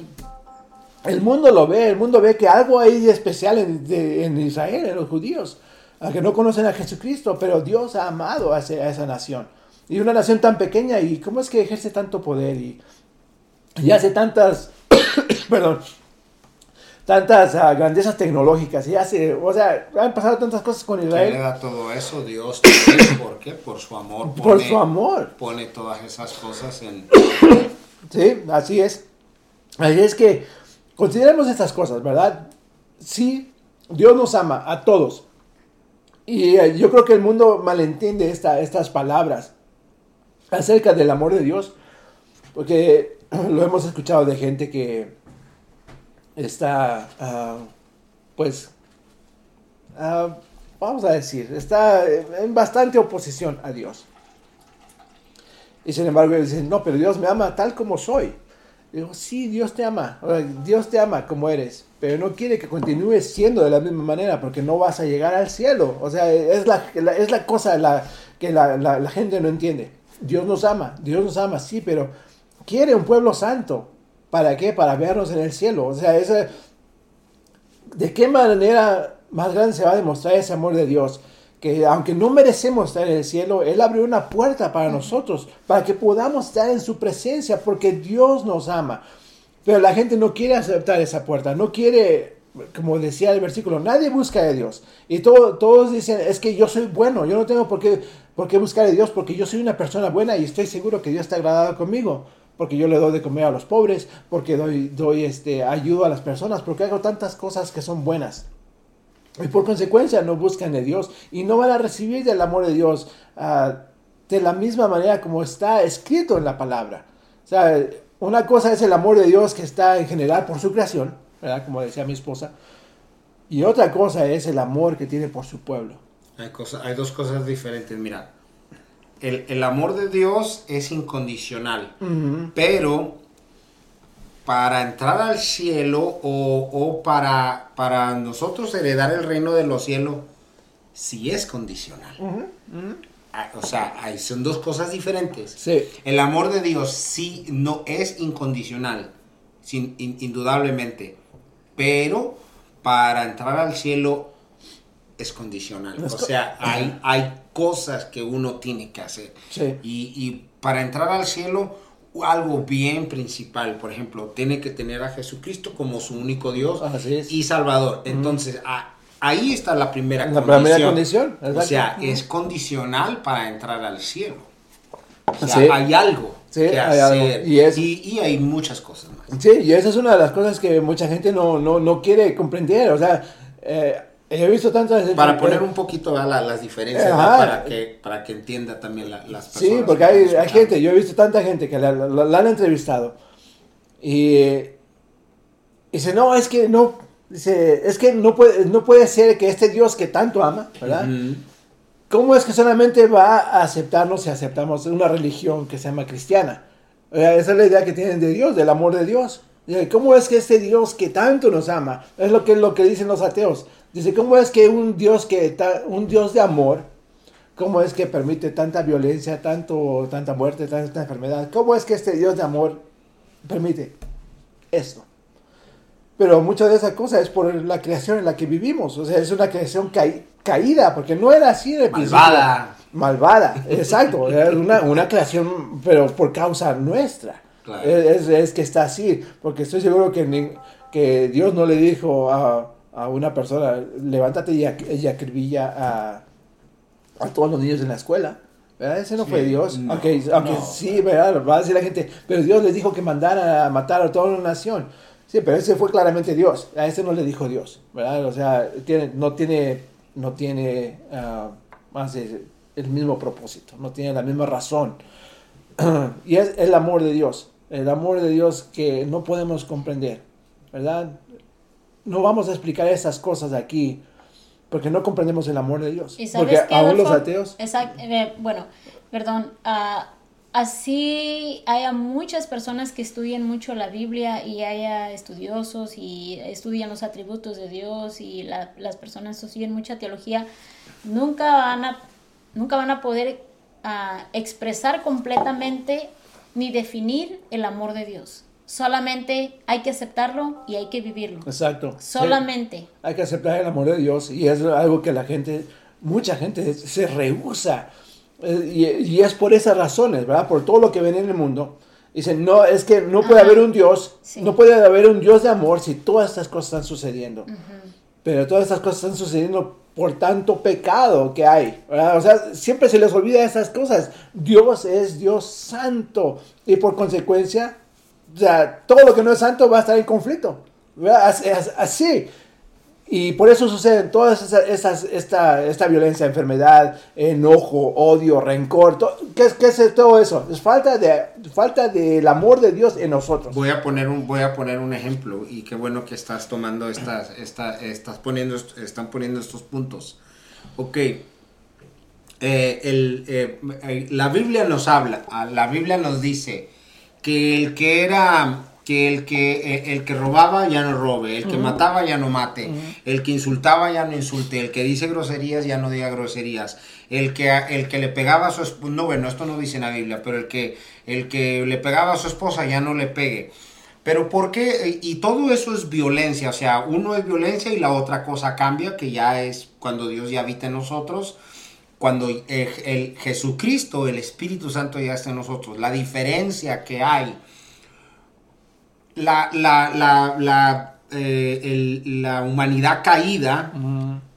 el mundo lo ve, el mundo ve que algo hay especial en, Israel, en los judíos, que no conocen a Jesucristo, pero Dios ha amado a, esa nación. Y una nación tan pequeña, ¿y cómo es que ejerce tanto poder? Y, hace tantas, (coughs) perdón, tantas uh, grandezas tecnológicas y hace, o sea, han pasado tantas cosas con Israel. da todo eso? Dios, (coughs) ¿por qué? Por su amor. Por su amor. Pone todas esas cosas en... (coughs) sí, así es. Así es que Consideremos estas cosas, ¿verdad? Sí, Dios nos ama a todos. Y eh, yo creo que el mundo malentiende esta, estas palabras acerca del amor de Dios, porque (clears throat) lo hemos escuchado de gente que está, ah, pues, ah, vamos a decir, está en bastante oposición a Dios. Y sin embargo, dicen, no, pero Dios me ama tal como soy. Digo, sí, Dios te ama, Dios te ama como eres, pero no quiere que continúes siendo de la misma manera porque no vas a llegar al cielo. O sea, es la, es la cosa la, que la, la, gente no entiende. Dios nos ama, Dios nos ama, sí, pero quiere un pueblo santo. ¿Para qué? Para vernos en el cielo. O sea, ese, ¿de qué manera más grande se va a demostrar ese amor de Dios? Que aunque no merecemos estar en el cielo, Él abrió una puerta para nosotros, para que podamos estar en su presencia, porque Dios nos ama. Pero la gente no quiere aceptar esa puerta, no quiere, como decía el versículo, nadie busca a Dios. Y todos dicen, es que yo soy bueno, yo no tengo por qué, por qué buscar a Dios, porque yo soy una persona buena y estoy seguro que Dios está agradado conmigo. Porque yo le doy de comer a los pobres, porque doy, doy este, ayudo a las personas, porque hago tantas cosas que son buenas. Y por consecuencia no buscan de Dios y no van a recibir del amor de Dios uh, de la misma manera como está escrito en la palabra. O sea, una cosa es el amor de Dios que está en general por su creación, ¿verdad? Como decía mi esposa. Y otra cosa es el amor que tiene por su pueblo. Hay, cosa, hay dos cosas diferentes. Mira, el, el, amor de Dios es incondicional, pero para entrar al cielo o, para, para, nosotros heredar el reino de los cielos, sí es condicional. Ah, o sea, son dos cosas diferentes. Sí. El amor de Dios sí no es incondicional, sin, indudablemente, pero para entrar al cielo es condicional. o sea, hay, hay cosas que uno tiene que hacer. Sí. Y, y para entrar al cielo algo bien principal, por ejemplo, tiene que tener a Jesucristo como su único Dios y Salvador. Entonces, ahí está la primera la condición. Primera condición o sea, es condicional para entrar al cielo. O sea, hay algo que hacer. Y, hay muchas cosas más. Sí, y esa es una de las cosas que mucha gente no, no, no quiere comprender. O sea, eh, He visto tantas... Para poner un poquito a las diferencias, para, que, para que entienda también las personas. Sí, porque hay, hay, gente, yo he visto tanta gente que la, han entrevistado y dice, no, es que no, dice, es que no puede, no puede ser que este Dios que tanto ama, ¿verdad? ¿Cómo es que solamente va a aceptarnos si aceptamos una religión que se llama cristiana? esa es la idea que tienen de Dios, del amor de Dios. ¿Cómo es que este Dios que tanto nos ama? Es lo que, lo que dicen los ateos. Dice, ¿cómo es que un Dios que un Dios de amor, cómo es que permite tanta violencia, tanto, tanta muerte, tanta enfermedad? ¿Cómo es que este Dios de amor permite? esto. Pero muchas de esas cosas es por la creación en la que vivimos. O sea, es una creación caída, porque no era así el Malvada. Malvada, exacto. Era una, una creación, pero por causa nuestra. Es, es, que está así, porque estoy seguro que, que Dios no le dijo a, a una persona, levántate y, acribilla a, a todos los niños en la escuela. ¿verdad? Ese no fue Dios. aunque aunque sí, ¿verdad? Va a decir la gente, pero Dios les dijo que mandara a matar a toda una nación. Sí, pero ese fue claramente Dios. A ese no le dijo Dios, ¿verdad? O sea, tiene, no tiene, no tiene uh, más el mismo propósito, no tiene la misma razón. (clears throat) y es el amor de Dios, el amor de Dios que no podemos comprender, ¿verdad? No vamos a explicar esas cosas aquí porque no comprendemos el amor de Dios. porque aún los ateos... Exacto, eh, bueno, perdón, uh, así haya muchas personas que estudian mucho la Biblia y haya estudiosos y estudian los atributos de Dios y las personas estudian mucha teología, nunca van a, nunca van a poder ah, expresar completamente ni definir el amor de Dios. Solamente hay que aceptarlo y hay que vivirlo. Exacto. Solamente. hay que aceptar el amor de Dios y es algo que la gente, mucha gente se rehúsa eh, y, es por esas razones, ¿verdad? Por todo lo que ven en el mundo. Dicen, no, es que no puede haber un Dios, no puede haber un Dios de amor si todas estas cosas están sucediendo. Pero todas estas cosas están sucediendo por tanto pecado que hay. O sea, siempre se les olvida esas cosas. Dios es Dios santo y por consecuencia, o todo lo que no es santo va a estar en conflicto. Así. Y por eso suceden todas esas, esta, esta violencia, enfermedad, enojo, odio, rencor. ¿qué, ¿Qué es todo eso? Es falta, de, falta del amor de Dios en nosotros. Voy a poner un, voy a poner un ejemplo y qué bueno que estás tomando estas, esta, estás poniendo, están poniendo estos puntos. Ok. Eh, el, eh, la Biblia nos habla, la Biblia nos dice que el que era que el que, eh, el que robaba ya no robe, el que mataba ya no mate, el que insultaba ya no insulte, el que dice groserías ya no diga groserías, el que, el que le pegaba a su esposa, no bueno, esto no dice en la Biblia, pero el que, el que le pegaba a su esposa ya no le pegue. Pero ¿por qué? Y todo eso es violencia, o sea, uno es violencia y la otra cosa cambia, que ya es cuando Dios ya habita en nosotros, cuando el, el Jesucristo, el Espíritu Santo ya está en nosotros. La diferencia que hay la, la, la, la, eh, la humanidad caída,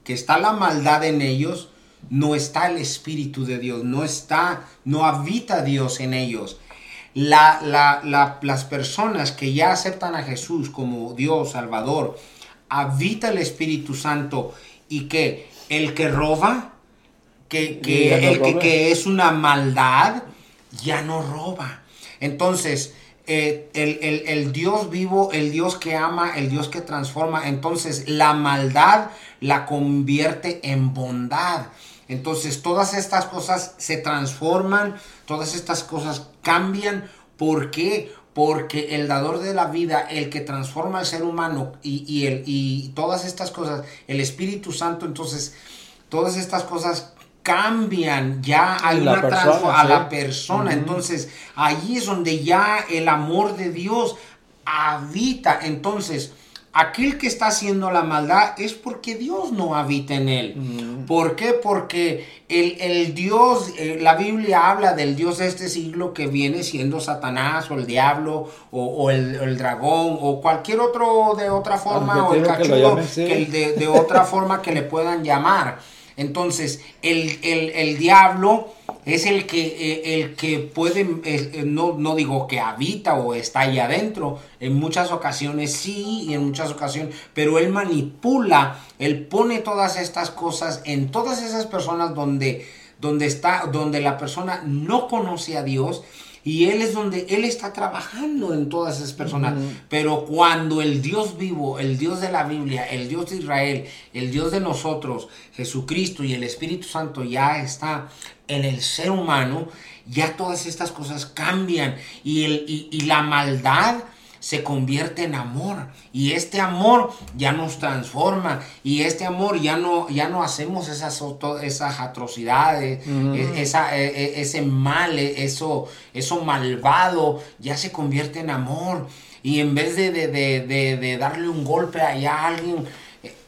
que está la maldad en ellos, no está el Espíritu de Dios, no está, no habita Dios en ellos. La, la, las personas que ya aceptan a Jesús como Dios, Salvador, habita el Espíritu Santo y que el que roba, que, que, el que, que es una maldad, ya no roba. Entonces, eh, el, Dios vivo, el Dios que ama, el Dios que transforma. Entonces la maldad la convierte en bondad. Entonces todas estas cosas se transforman, todas estas cosas cambian. ¿Por qué? Porque el dador de la vida, el que transforma al ser humano y, el, y todas estas cosas, el Espíritu Santo, entonces todas estas cosas cambian, ya hay una transformación a la persona. Entonces, ahí es donde ya el amor de Dios habita. Entonces, aquel que está haciendo la maldad es porque Dios no habita en él. ¿Por qué? Porque el, Dios, eh, la Biblia habla del Dios de este siglo que viene siendo Satanás o el diablo o, el, dragón o cualquier otro de otra forma o el cachudo de, de otra forma que le puedan llamar. Entonces, el, diablo es el que, eh, el que puede, eh, no, no, digo que habita o está ahí adentro, en muchas ocasiones sí y en muchas ocasiones, pero él manipula, él pone todas estas cosas en todas esas personas donde, donde está, donde la persona no conoce a Dios y Él es donde Él está trabajando en todas esas personas. Pero cuando el Dios vivo, el Dios de la Biblia, el Dios de Israel, el Dios de nosotros, Jesucristo y el Espíritu Santo ya está en el ser humano, ya todas estas cosas cambian y, el, y la maldad se convierte en amor y este amor ya nos transforma y este amor ya no ya no hacemos esas esas atrocidades e, esa, e, e, ese mal eso eso malvado ya se convierte en amor y en vez de, de, de, de darle un golpe allá a alguien,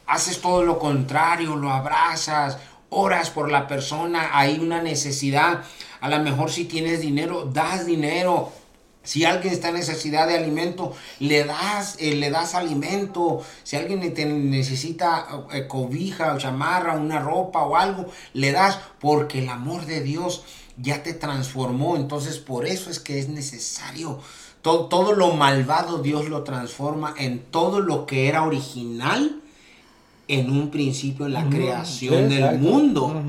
haces todo lo contrario, lo abrazas, oras por la persona, hay una necesidad. A lo mejor si tienes dinero, das dinero. Si alguien está en necesidad de alimento, le das, eh, le das alimento. Si alguien necesita eh, cobija o chamarra, una ropa o algo, le das porque el amor de Dios ya te transformó. Entonces por eso es que es necesario. Todo, todo lo malvado Dios lo transforma en todo lo que era original en un principio en la creación del mundo.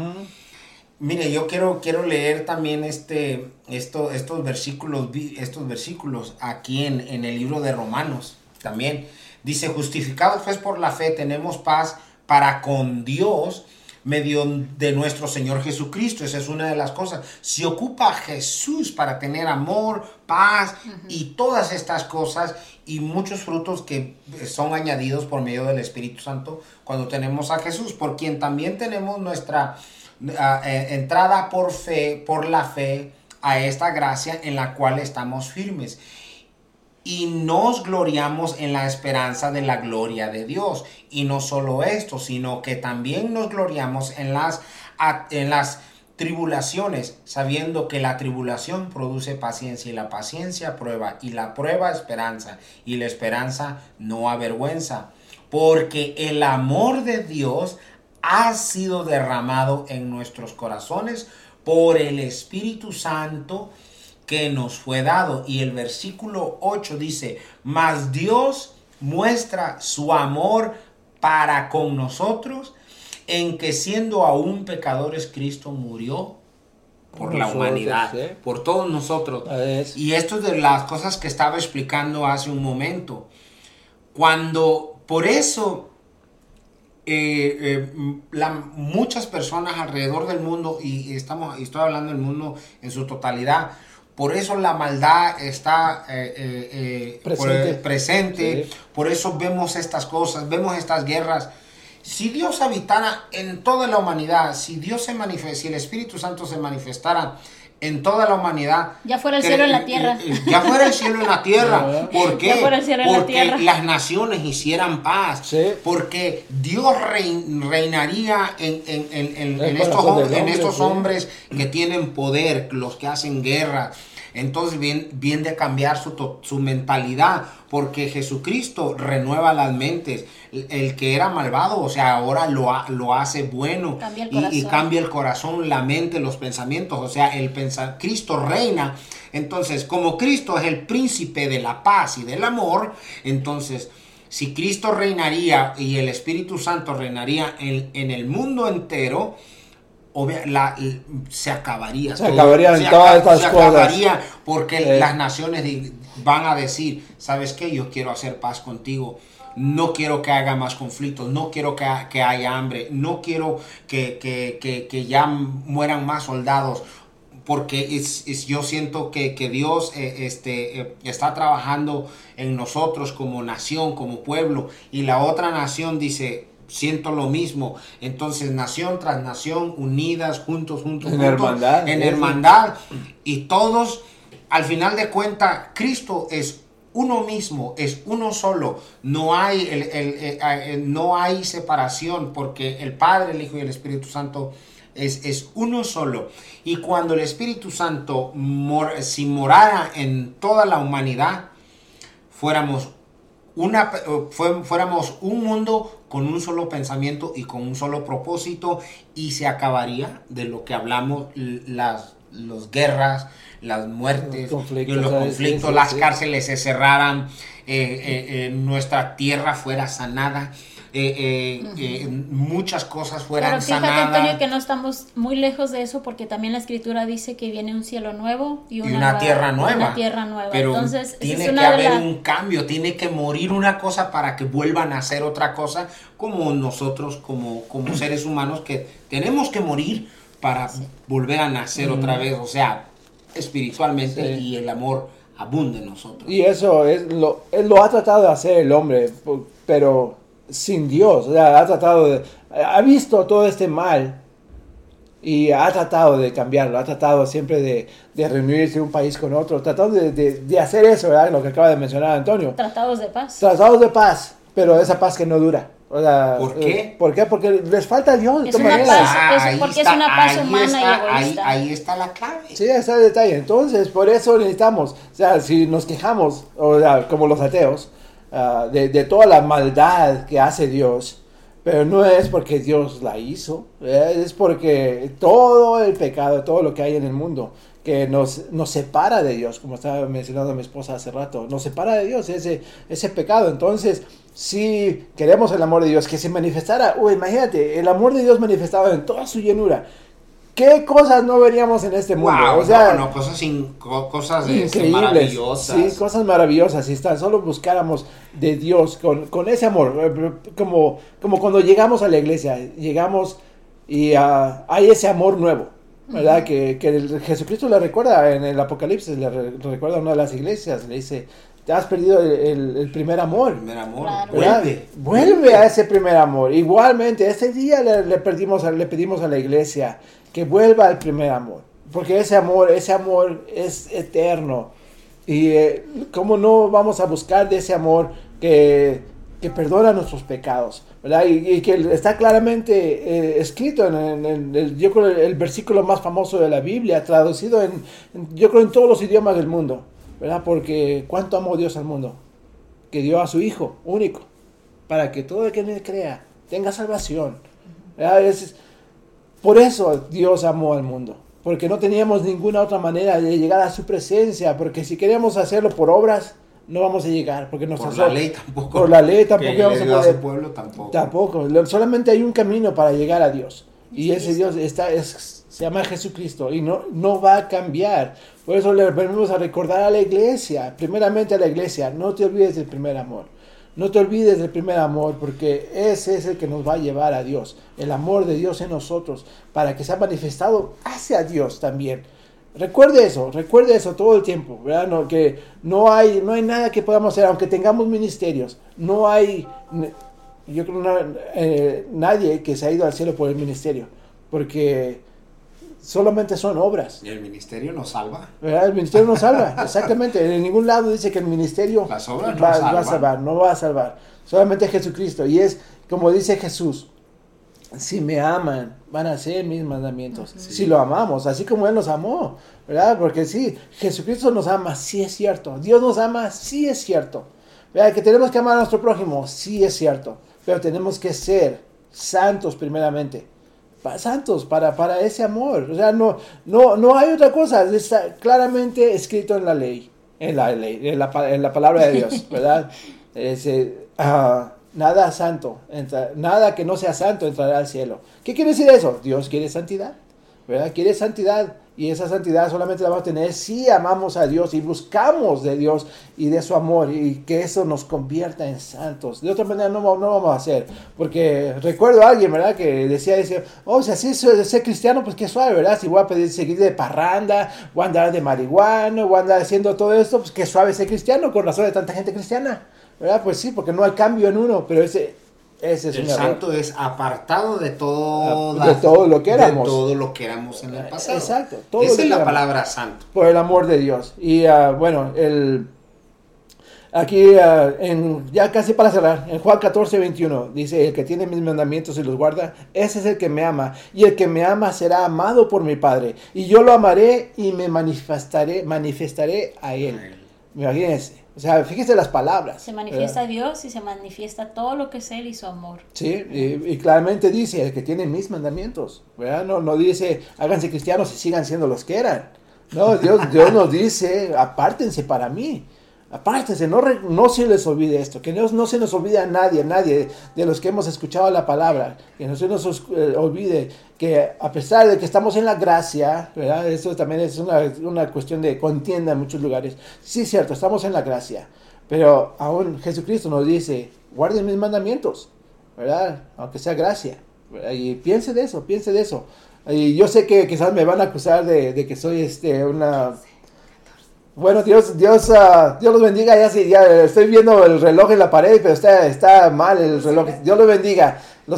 Mire, yo quiero, quiero leer también este, esto, estos, versículos, estos versículos aquí en, en el libro de Romanos también. Dice, justificados pues por la fe tenemos paz para con Dios medio de nuestro Señor Jesucristo. Esa es una de las cosas. Se ocupa Jesús para tener amor, paz y todas estas cosas y muchos frutos que son añadidos por medio del Espíritu Santo cuando tenemos a Jesús, por quien también tenemos nuestra entrada por fe, por la fe a esta gracia en la cual estamos firmes y nos gloriamos en la esperanza de la gloria de Dios. Y no solo esto, sino que también nos gloriamos en las, en las tribulaciones, sabiendo que la tribulación produce paciencia y la paciencia prueba y la prueba esperanza y la esperanza no avergüenza, porque el amor de Dios ha sido derramado en nuestros corazones por el Espíritu Santo que nos fue dado. Y el versículo 8 dice, mas Dios muestra su amor para con nosotros en que siendo aún pecadores Cristo murió por, la humanidad, por todos nosotros. Y esto es de las cosas que estaba explicando hace un momento. Cuando, por eso, eh, eh, muchas personas alrededor del mundo, y estamos, y estoy hablando del mundo en su totalidad, por eso la maldad está eh, eh, eh, presente, por, eso vemos estas cosas, vemos estas guerras. Si Dios habitara en toda la humanidad, si Dios se manifiesta, si el Espíritu Santo se manifestara en toda la humanidad. Ya fuera el cielo en la tierra. Ya fuera el cielo en la tierra. (laughs) ¿Por qué? porque las naciones hicieran paz. Porque Dios reinaría en, estos, en estos hombres que tienen poder, los que hacen guerra, entonces viene, de cambiar su, su, mentalidad, porque Jesucristo renueva las mentes. El que era malvado, o sea, ahora lo, lo hace bueno y, cambia el corazón, la mente, los pensamientos. O sea, el Cristo reina. Entonces, como Cristo es el príncipe de la paz y del amor, entonces si Cristo reinaría y el Espíritu Santo reinaría en, en el mundo entero, la, se acabaría. Se acabarían todas estas cosas. acabaría porque las naciones van a decir, ¿sabes qué? Yo quiero hacer paz contigo. No quiero que haya más conflictos, no quiero que, que haya hambre, no quiero que, que, que, ya mueran más soldados, porque es, yo siento que, Dios eh, este, eh, está trabajando en nosotros como nación, como pueblo, y la otra nación dice, siento lo mismo. Entonces, nación tras nación, unidas, juntos, juntos, en hermandad. En hermandad. Y todos, al final de cuentas, Cristo es uno mismo, es uno solo. No hay, el, el, no hay separación porque el Padre, el Hijo y el Espíritu Santo es, es uno solo. Y cuando el Espíritu Santo, si morara en toda la humanidad, fuéramos una, fuéramos un mundo con un solo pensamiento y con un solo propósito y se acabaría de lo que hablamos, las los guerras, las muertes, los conflictos, las cárceles se cerraran, eh, eh, eh, nuestra tierra fuera sanada. Eh, eh, eh, muchas cosas fueran Pero fíjate, Antonio, que no estamos muy lejos de eso porque también la escritura dice que viene un cielo nuevo y una, tierra nueva. Una tierra nueva. Pero Entonces, tiene que haber un cambio, tiene que morir una cosa para que vuelvan a hacer otra cosa, como nosotros, como, como (clears throat) seres humanos, que tenemos que morir para volver a nacer otra vez, o sea, espiritualmente y el amor abunde en nosotros. Y eso es lo, él lo ha tratado de hacer el hombre, pero sin Dios. O sea, ha tratado de. Ha visto todo este mal Y ha tratado de cambiarlo, ha tratado siempre de, de reunirse un país con otro, tratando de, de, de hacer eso, ¿verdad? Lo que acaba de mencionar Antonio. Tratados de paz. Tratados de paz, pero esa paz que no dura. O sea, ¿Por qué? eh, ¿Por qué? Porque les falta a Dios. Es una paz. es- ahí porque es una paz ahí humana y está, ahí, egoísta. ahí está la clave. Sí, ese es el detalle. Entonces, por eso necesitamos, o sea, si nos quejamos, o sea, como los ateos, ah, de, toda la maldad que hace Dios, pero no es porque Dios la hizo, ¿eh? es porque todo el pecado, todo lo que hay en el mundo, que nos, nos separa de Dios, como estaba mencionando mi esposa hace rato, nos separa de Dios ese, ese pecado. Entonces, si queremos el amor de Dios, que se manifestara, uy, imagínate, el amor de Dios manifestado en toda su llenura. ¿Qué cosas no veríamos en este mundo? Wow, o sea, no, no, cosas, co- cosas este, increíbles. maravillosas. Sí, cosas maravillosas. Si tan solo buscáramos de Dios con, con ese amor, eh, como, como cuando llegamos a la iglesia, llegamos y ah, hay ese amor nuevo, ¿verdad? Que, que el- Jesucristo le recuerda en el Apocalipsis, le re- recuerda a una de las iglesias, le dice, te has perdido el, el- el primer amor. Primer amor. Claro. Vuelve. Vuelve a ese primer amor. Igualmente, este día le, le perdimos a- le pedimos a la iglesia que vuelva al primer amor. Porque ese amor, ese amor es eterno. Y eh, cómo no vamos a buscar de ese amor que, que perdona nuestros pecados. ¿verdad? Y, y que está claramente eh, escrito en, en- en el, yo creo, el versículo más famoso de la Biblia, traducido en, en- yo creo, en todos los idiomas del mundo. ¿Verdad? Porque cuánto amó Dios al mundo que dio a su Hijo único, para que todo el que en él crea tenga salvación. ¿Verdad? Es- por eso Dios amó al mundo, porque no teníamos ninguna otra manera de llegar a su presencia, porque si queremos hacerlo por obras, no vamos a llegar, porque nos Por la ley tampoco. Por la ley tampoco vamos a poder. pueblo tampoco. Tampoco, solamente hay un camino para llegar a Dios. Y ese Jesucristo. Dios está, es, se llama Jesucristo y no, no va a cambiar. Por eso le venimos a recordar a la iglesia, primeramente a la iglesia, no te olvides del primer amor. No te olvides del primer amor porque ese es el que nos va a llevar a Dios. El amor de Dios en nosotros para que sea manifestado hacia Dios también. Recuerde eso, recuerde eso todo el tiempo, ¿verdad? No, que no hay, no hay nada que podamos hacer, aunque tengamos ministerios, no hay, yo creo eh, nadie que se ha ido al cielo por el ministerio, porque solamente son obras, Y el ministerio nos salva. ¿verdad? El ministerio no salva, (laughs) exactamente, en ningún lado dice que el ministerio Las obras no va, salvan. va a salvar, no va a salvar, solamente Jesucristo, y es como dice Jesús, si me aman, van a hacer mis mandamientos. Si lo amamos, así como Él nos amó, ¿verdad? Porque sí, Jesucristo nos ama, sí es cierto. Dios nos ama, sí es cierto. ¿Verdad? Que tenemos que amar a nuestro prójimo, sí es cierto. Pero tenemos que ser santos primeramente. Pa- santos para, para ese amor. O sea, no, no, no hay otra cosa. Está claramente escrito en la ley. En la ley, en la, en la palabra de Dios, (laughs) ¿verdad? Ah, nada santo, entra- nada que no sea santo entrará al cielo. ¿Qué quiere decir eso? Dios quiere santidad, ¿verdad? Quiere santidad y esa santidad solamente la vamos a tener si amamos a Dios y buscamos de Dios y de su amor y que eso nos convierta en santos. De otra manera no, no vamos a hacer, porque recuerdo a alguien, ¿verdad? Que decía, decía oh, si así de ser cristiano, pues qué suave, ¿verdad? Si voy a pedir seguir de parranda, voy a andar de marihuana, voy a andar haciendo todo esto, pues qué suave ser cristiano, con razón de tanta gente cristiana. ¿verdad? Pues sí, porque no hay cambio en uno, pero ese, ese es el un santo es apartado de todo, De todo lo que éramos. De todo lo que éramos en el pasado. Exacto, todo Esa es la éramos. palabra santo. Por el amor de Dios. Y ah, bueno, el, aquí ah, en, ya casi para cerrar, en Juan 14, 21, dice, el que tiene mis mandamientos y los guarda, ese es el que me ama. Y el que me ama será amado por mi Padre. Y yo lo amaré y me manifestaré, manifestaré a él. Imagínense. O sea, fíjese las palabras. Se manifiesta ¿verdad? Dios y se manifiesta todo lo que es Él y su amor. Sí, y, y claramente dice, el que tiene mis mandamientos, ¿verdad? No, no dice, háganse cristianos y sigan siendo los que eran. No, Dios, Dios nos dice, apártense para mí, apártense, no, no se les olvide esto, que no se nos olvide a nadie, a nadie de los que hemos escuchado la palabra, que no se nos os- eh, olvide que a pesar de que estamos en la gracia, ¿verdad? Esto también es una, una cuestión de contienda en muchos lugares. Sí, cierto, estamos en la gracia, pero aún Jesucristo nos dice, guarden mis mandamientos. ¿verdad? Aunque sea gracia. Y piense de eso, piense de eso. Y yo sé que quizás me van a acusar de, de que soy este una... Bueno, Dios, Dios, ah, Dios los bendiga. Ya, sí, ya estoy viendo el reloj en la pared, pero está, está mal el reloj. Dios los bendiga.